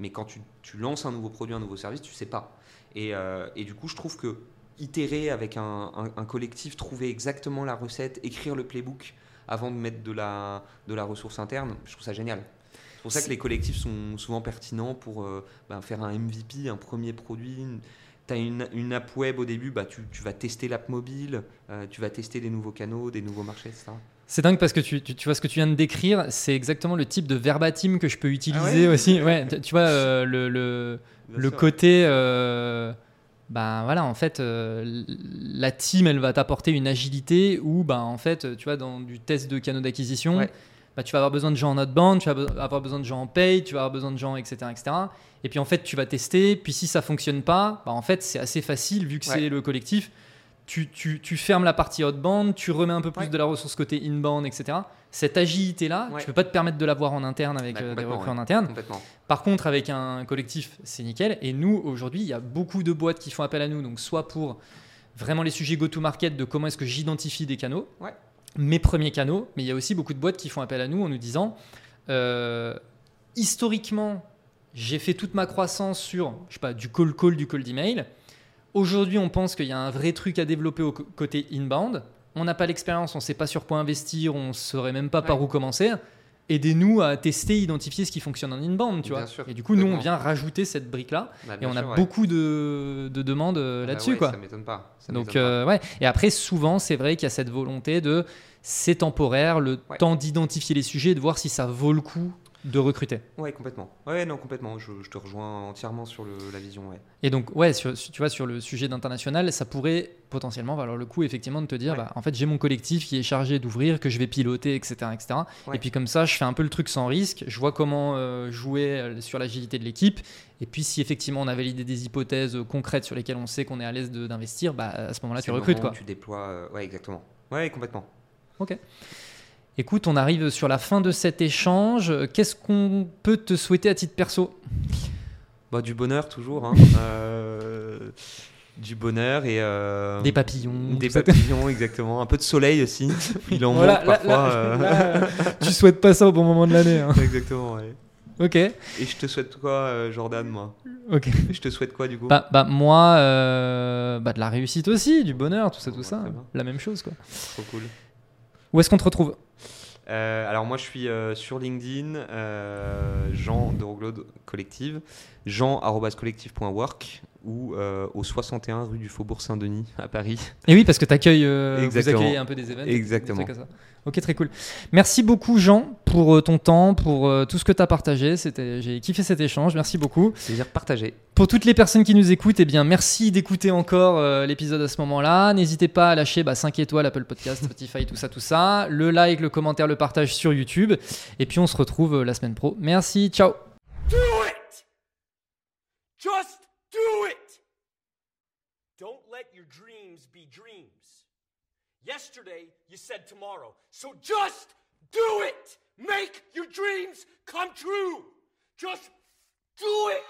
Mais quand tu, tu lances un nouveau produit, un nouveau service, tu sais pas. Et, euh, et du coup, je trouve que itérer avec un- un collectif, trouver exactement la recette, écrire le playbook avant de mettre de la, de la ressource interne, je trouve ça génial. C'est pour ça que les collectifs sont souvent pertinents pour euh, ben, faire un MVP, un premier produit. Tu as une, une app web au début, bah, tu, tu vas tester l'app mobile, euh, tu vas tester des nouveaux canaux, des nouveaux marchés, etc. C'est dingue parce que tu, tu, tu vois ce que tu viens de décrire, c'est exactement le type de verbatim que je peux utiliser Ah ouais aussi. Ouais, tu- tu vois, euh, le, le, le côté. Ben voilà, en fait, euh, la team, elle va t'apporter une agilité où, ben en fait, tu vois, dans du test de canaux d'acquisition, Ouais. bah, tu vas avoir besoin de gens en outbound, tu vas be- avoir besoin de gens en pay, tu vas avoir besoin de gens, etc., etc. Et puis en fait, tu vas tester, puis si ça fonctionne pas, bah, en fait, c'est assez facile vu que Ouais. c'est le collectif. Tu, tu, tu fermes la partie outbound, tu remets un peu plus Ouais. de la ressource côté inbound, etc. Cette agilité-là, Ouais. tu peux pas te permettre de l'avoir en interne avec Bah, euh, des complètement, recrues ouais. en interne. Par contre, avec un collectif, c'est nickel. Et nous, aujourd'hui, il y a beaucoup de boîtes qui font appel à nous. Donc, soit pour vraiment les sujets go-to-market de comment est-ce que j'identifie des canaux, mes premiers canaux, mais il y a aussi beaucoup de boîtes qui font appel à nous en nous disant euh, historiquement, j'ai fait toute ma croissance sur, je sais pas, du call-call, du call d'email. Aujourd'hui, on pense qu'il y a un vrai truc à développer au côté inbound. on n'a pas l'expérience, on ne sait pas sur quoi investir, on ne saurait même pas par où commencer. Aidez-nous à tester, identifier ce qui fonctionne en inbound, tu Bien vois. sûr, et du coup, nous, on vient rajouter cette brique-là. Bah, Et on a sûr, ouais. beaucoup de, de demandes euh, Ah bah là-dessus, ouais, quoi. Ça m'étonne pas. ça Donc, m'étonne pas. euh, ouais. Et après, souvent, c'est vrai qu'il y a cette volonté de c'est temporaire, le temps d'identifier les sujets et de voir si ça vaut le coup de recruter. Ouais, complètement. Ouais, non, complètement. Je, je te rejoins entièrement sur le- la vision. Ouais. Et donc, ouais, sur- tu vois, sur le sujet d'international, ça pourrait potentiellement valoir le coup, effectivement, de te dire, Ouais. bah, en fait, j'ai mon collectif qui est chargé d'ouvrir, que je vais piloter, etc., etc. Ouais. Et puis comme ça, je fais un peu le truc sans risque, je vois comment euh, jouer euh, sur l'agilité de l'équipe. Et puis, si effectivement on a validé des hypothèses euh, concrètes sur lesquelles on sait qu'on est à l'aise d'investir, bah, à ce moment-là, tu recrutes, moment quoi. Tu déploies. euh, Ouais, exactement. Ouais, complètement. Ok. Écoute, on arrive sur la fin de cet échange. Qu'est-ce qu'on peut te souhaiter à titre perso? Bah, du bonheur toujours. hein. Euh, du bonheur et. euh, Des papillons. Des papillons, exactement. Un peu de soleil aussi. Il en Voilà, manque là- parfois. là- euh. là, tu souhaites pas ça au bon moment de l'année. hein. exactement, ouais. Ok. Et je te souhaite quoi, Jordan, moi? Ok. Je te souhaite quoi, du coup? Bah, bah, moi, bah, de la réussite aussi, du bonheur, tout ça, tout ça. bien. La même chose, quoi. Trop cool. Où est-ce qu'on te retrouve? Euh, alors moi je suis euh, sur LinkedIn, euh, Jean de Roglode Collective, jean.collective.work ou euh, au 61 rue du Faubourg Saint-Denis à Paris. Et oui, parce que t'accueilles, euh, vous accueillez un peu des événements. Exactement. Ok, très cool. Merci beaucoup, Jean, pour euh, ton temps, pour euh, tout ce que tu as partagé. J'ai kiffé cet échange. Merci beaucoup. C'est-à-dire partager. Pour toutes les personnes qui nous écoutent, eh bien, merci d'écouter encore euh, l'épisode à ce moment-là. N'hésitez pas à lâcher bah, 5 étoiles, Apple Podcast, Spotify, tout ça, tout ça. Le like, le commentaire, le partage sur YouTube. Et puis, on se retrouve euh, la semaine pro. Merci, ciao. Do it! Do it! Don't let your dreams be dreams. Yesterday, you said tomorrow. So just do it! Make your dreams come true! Just do it!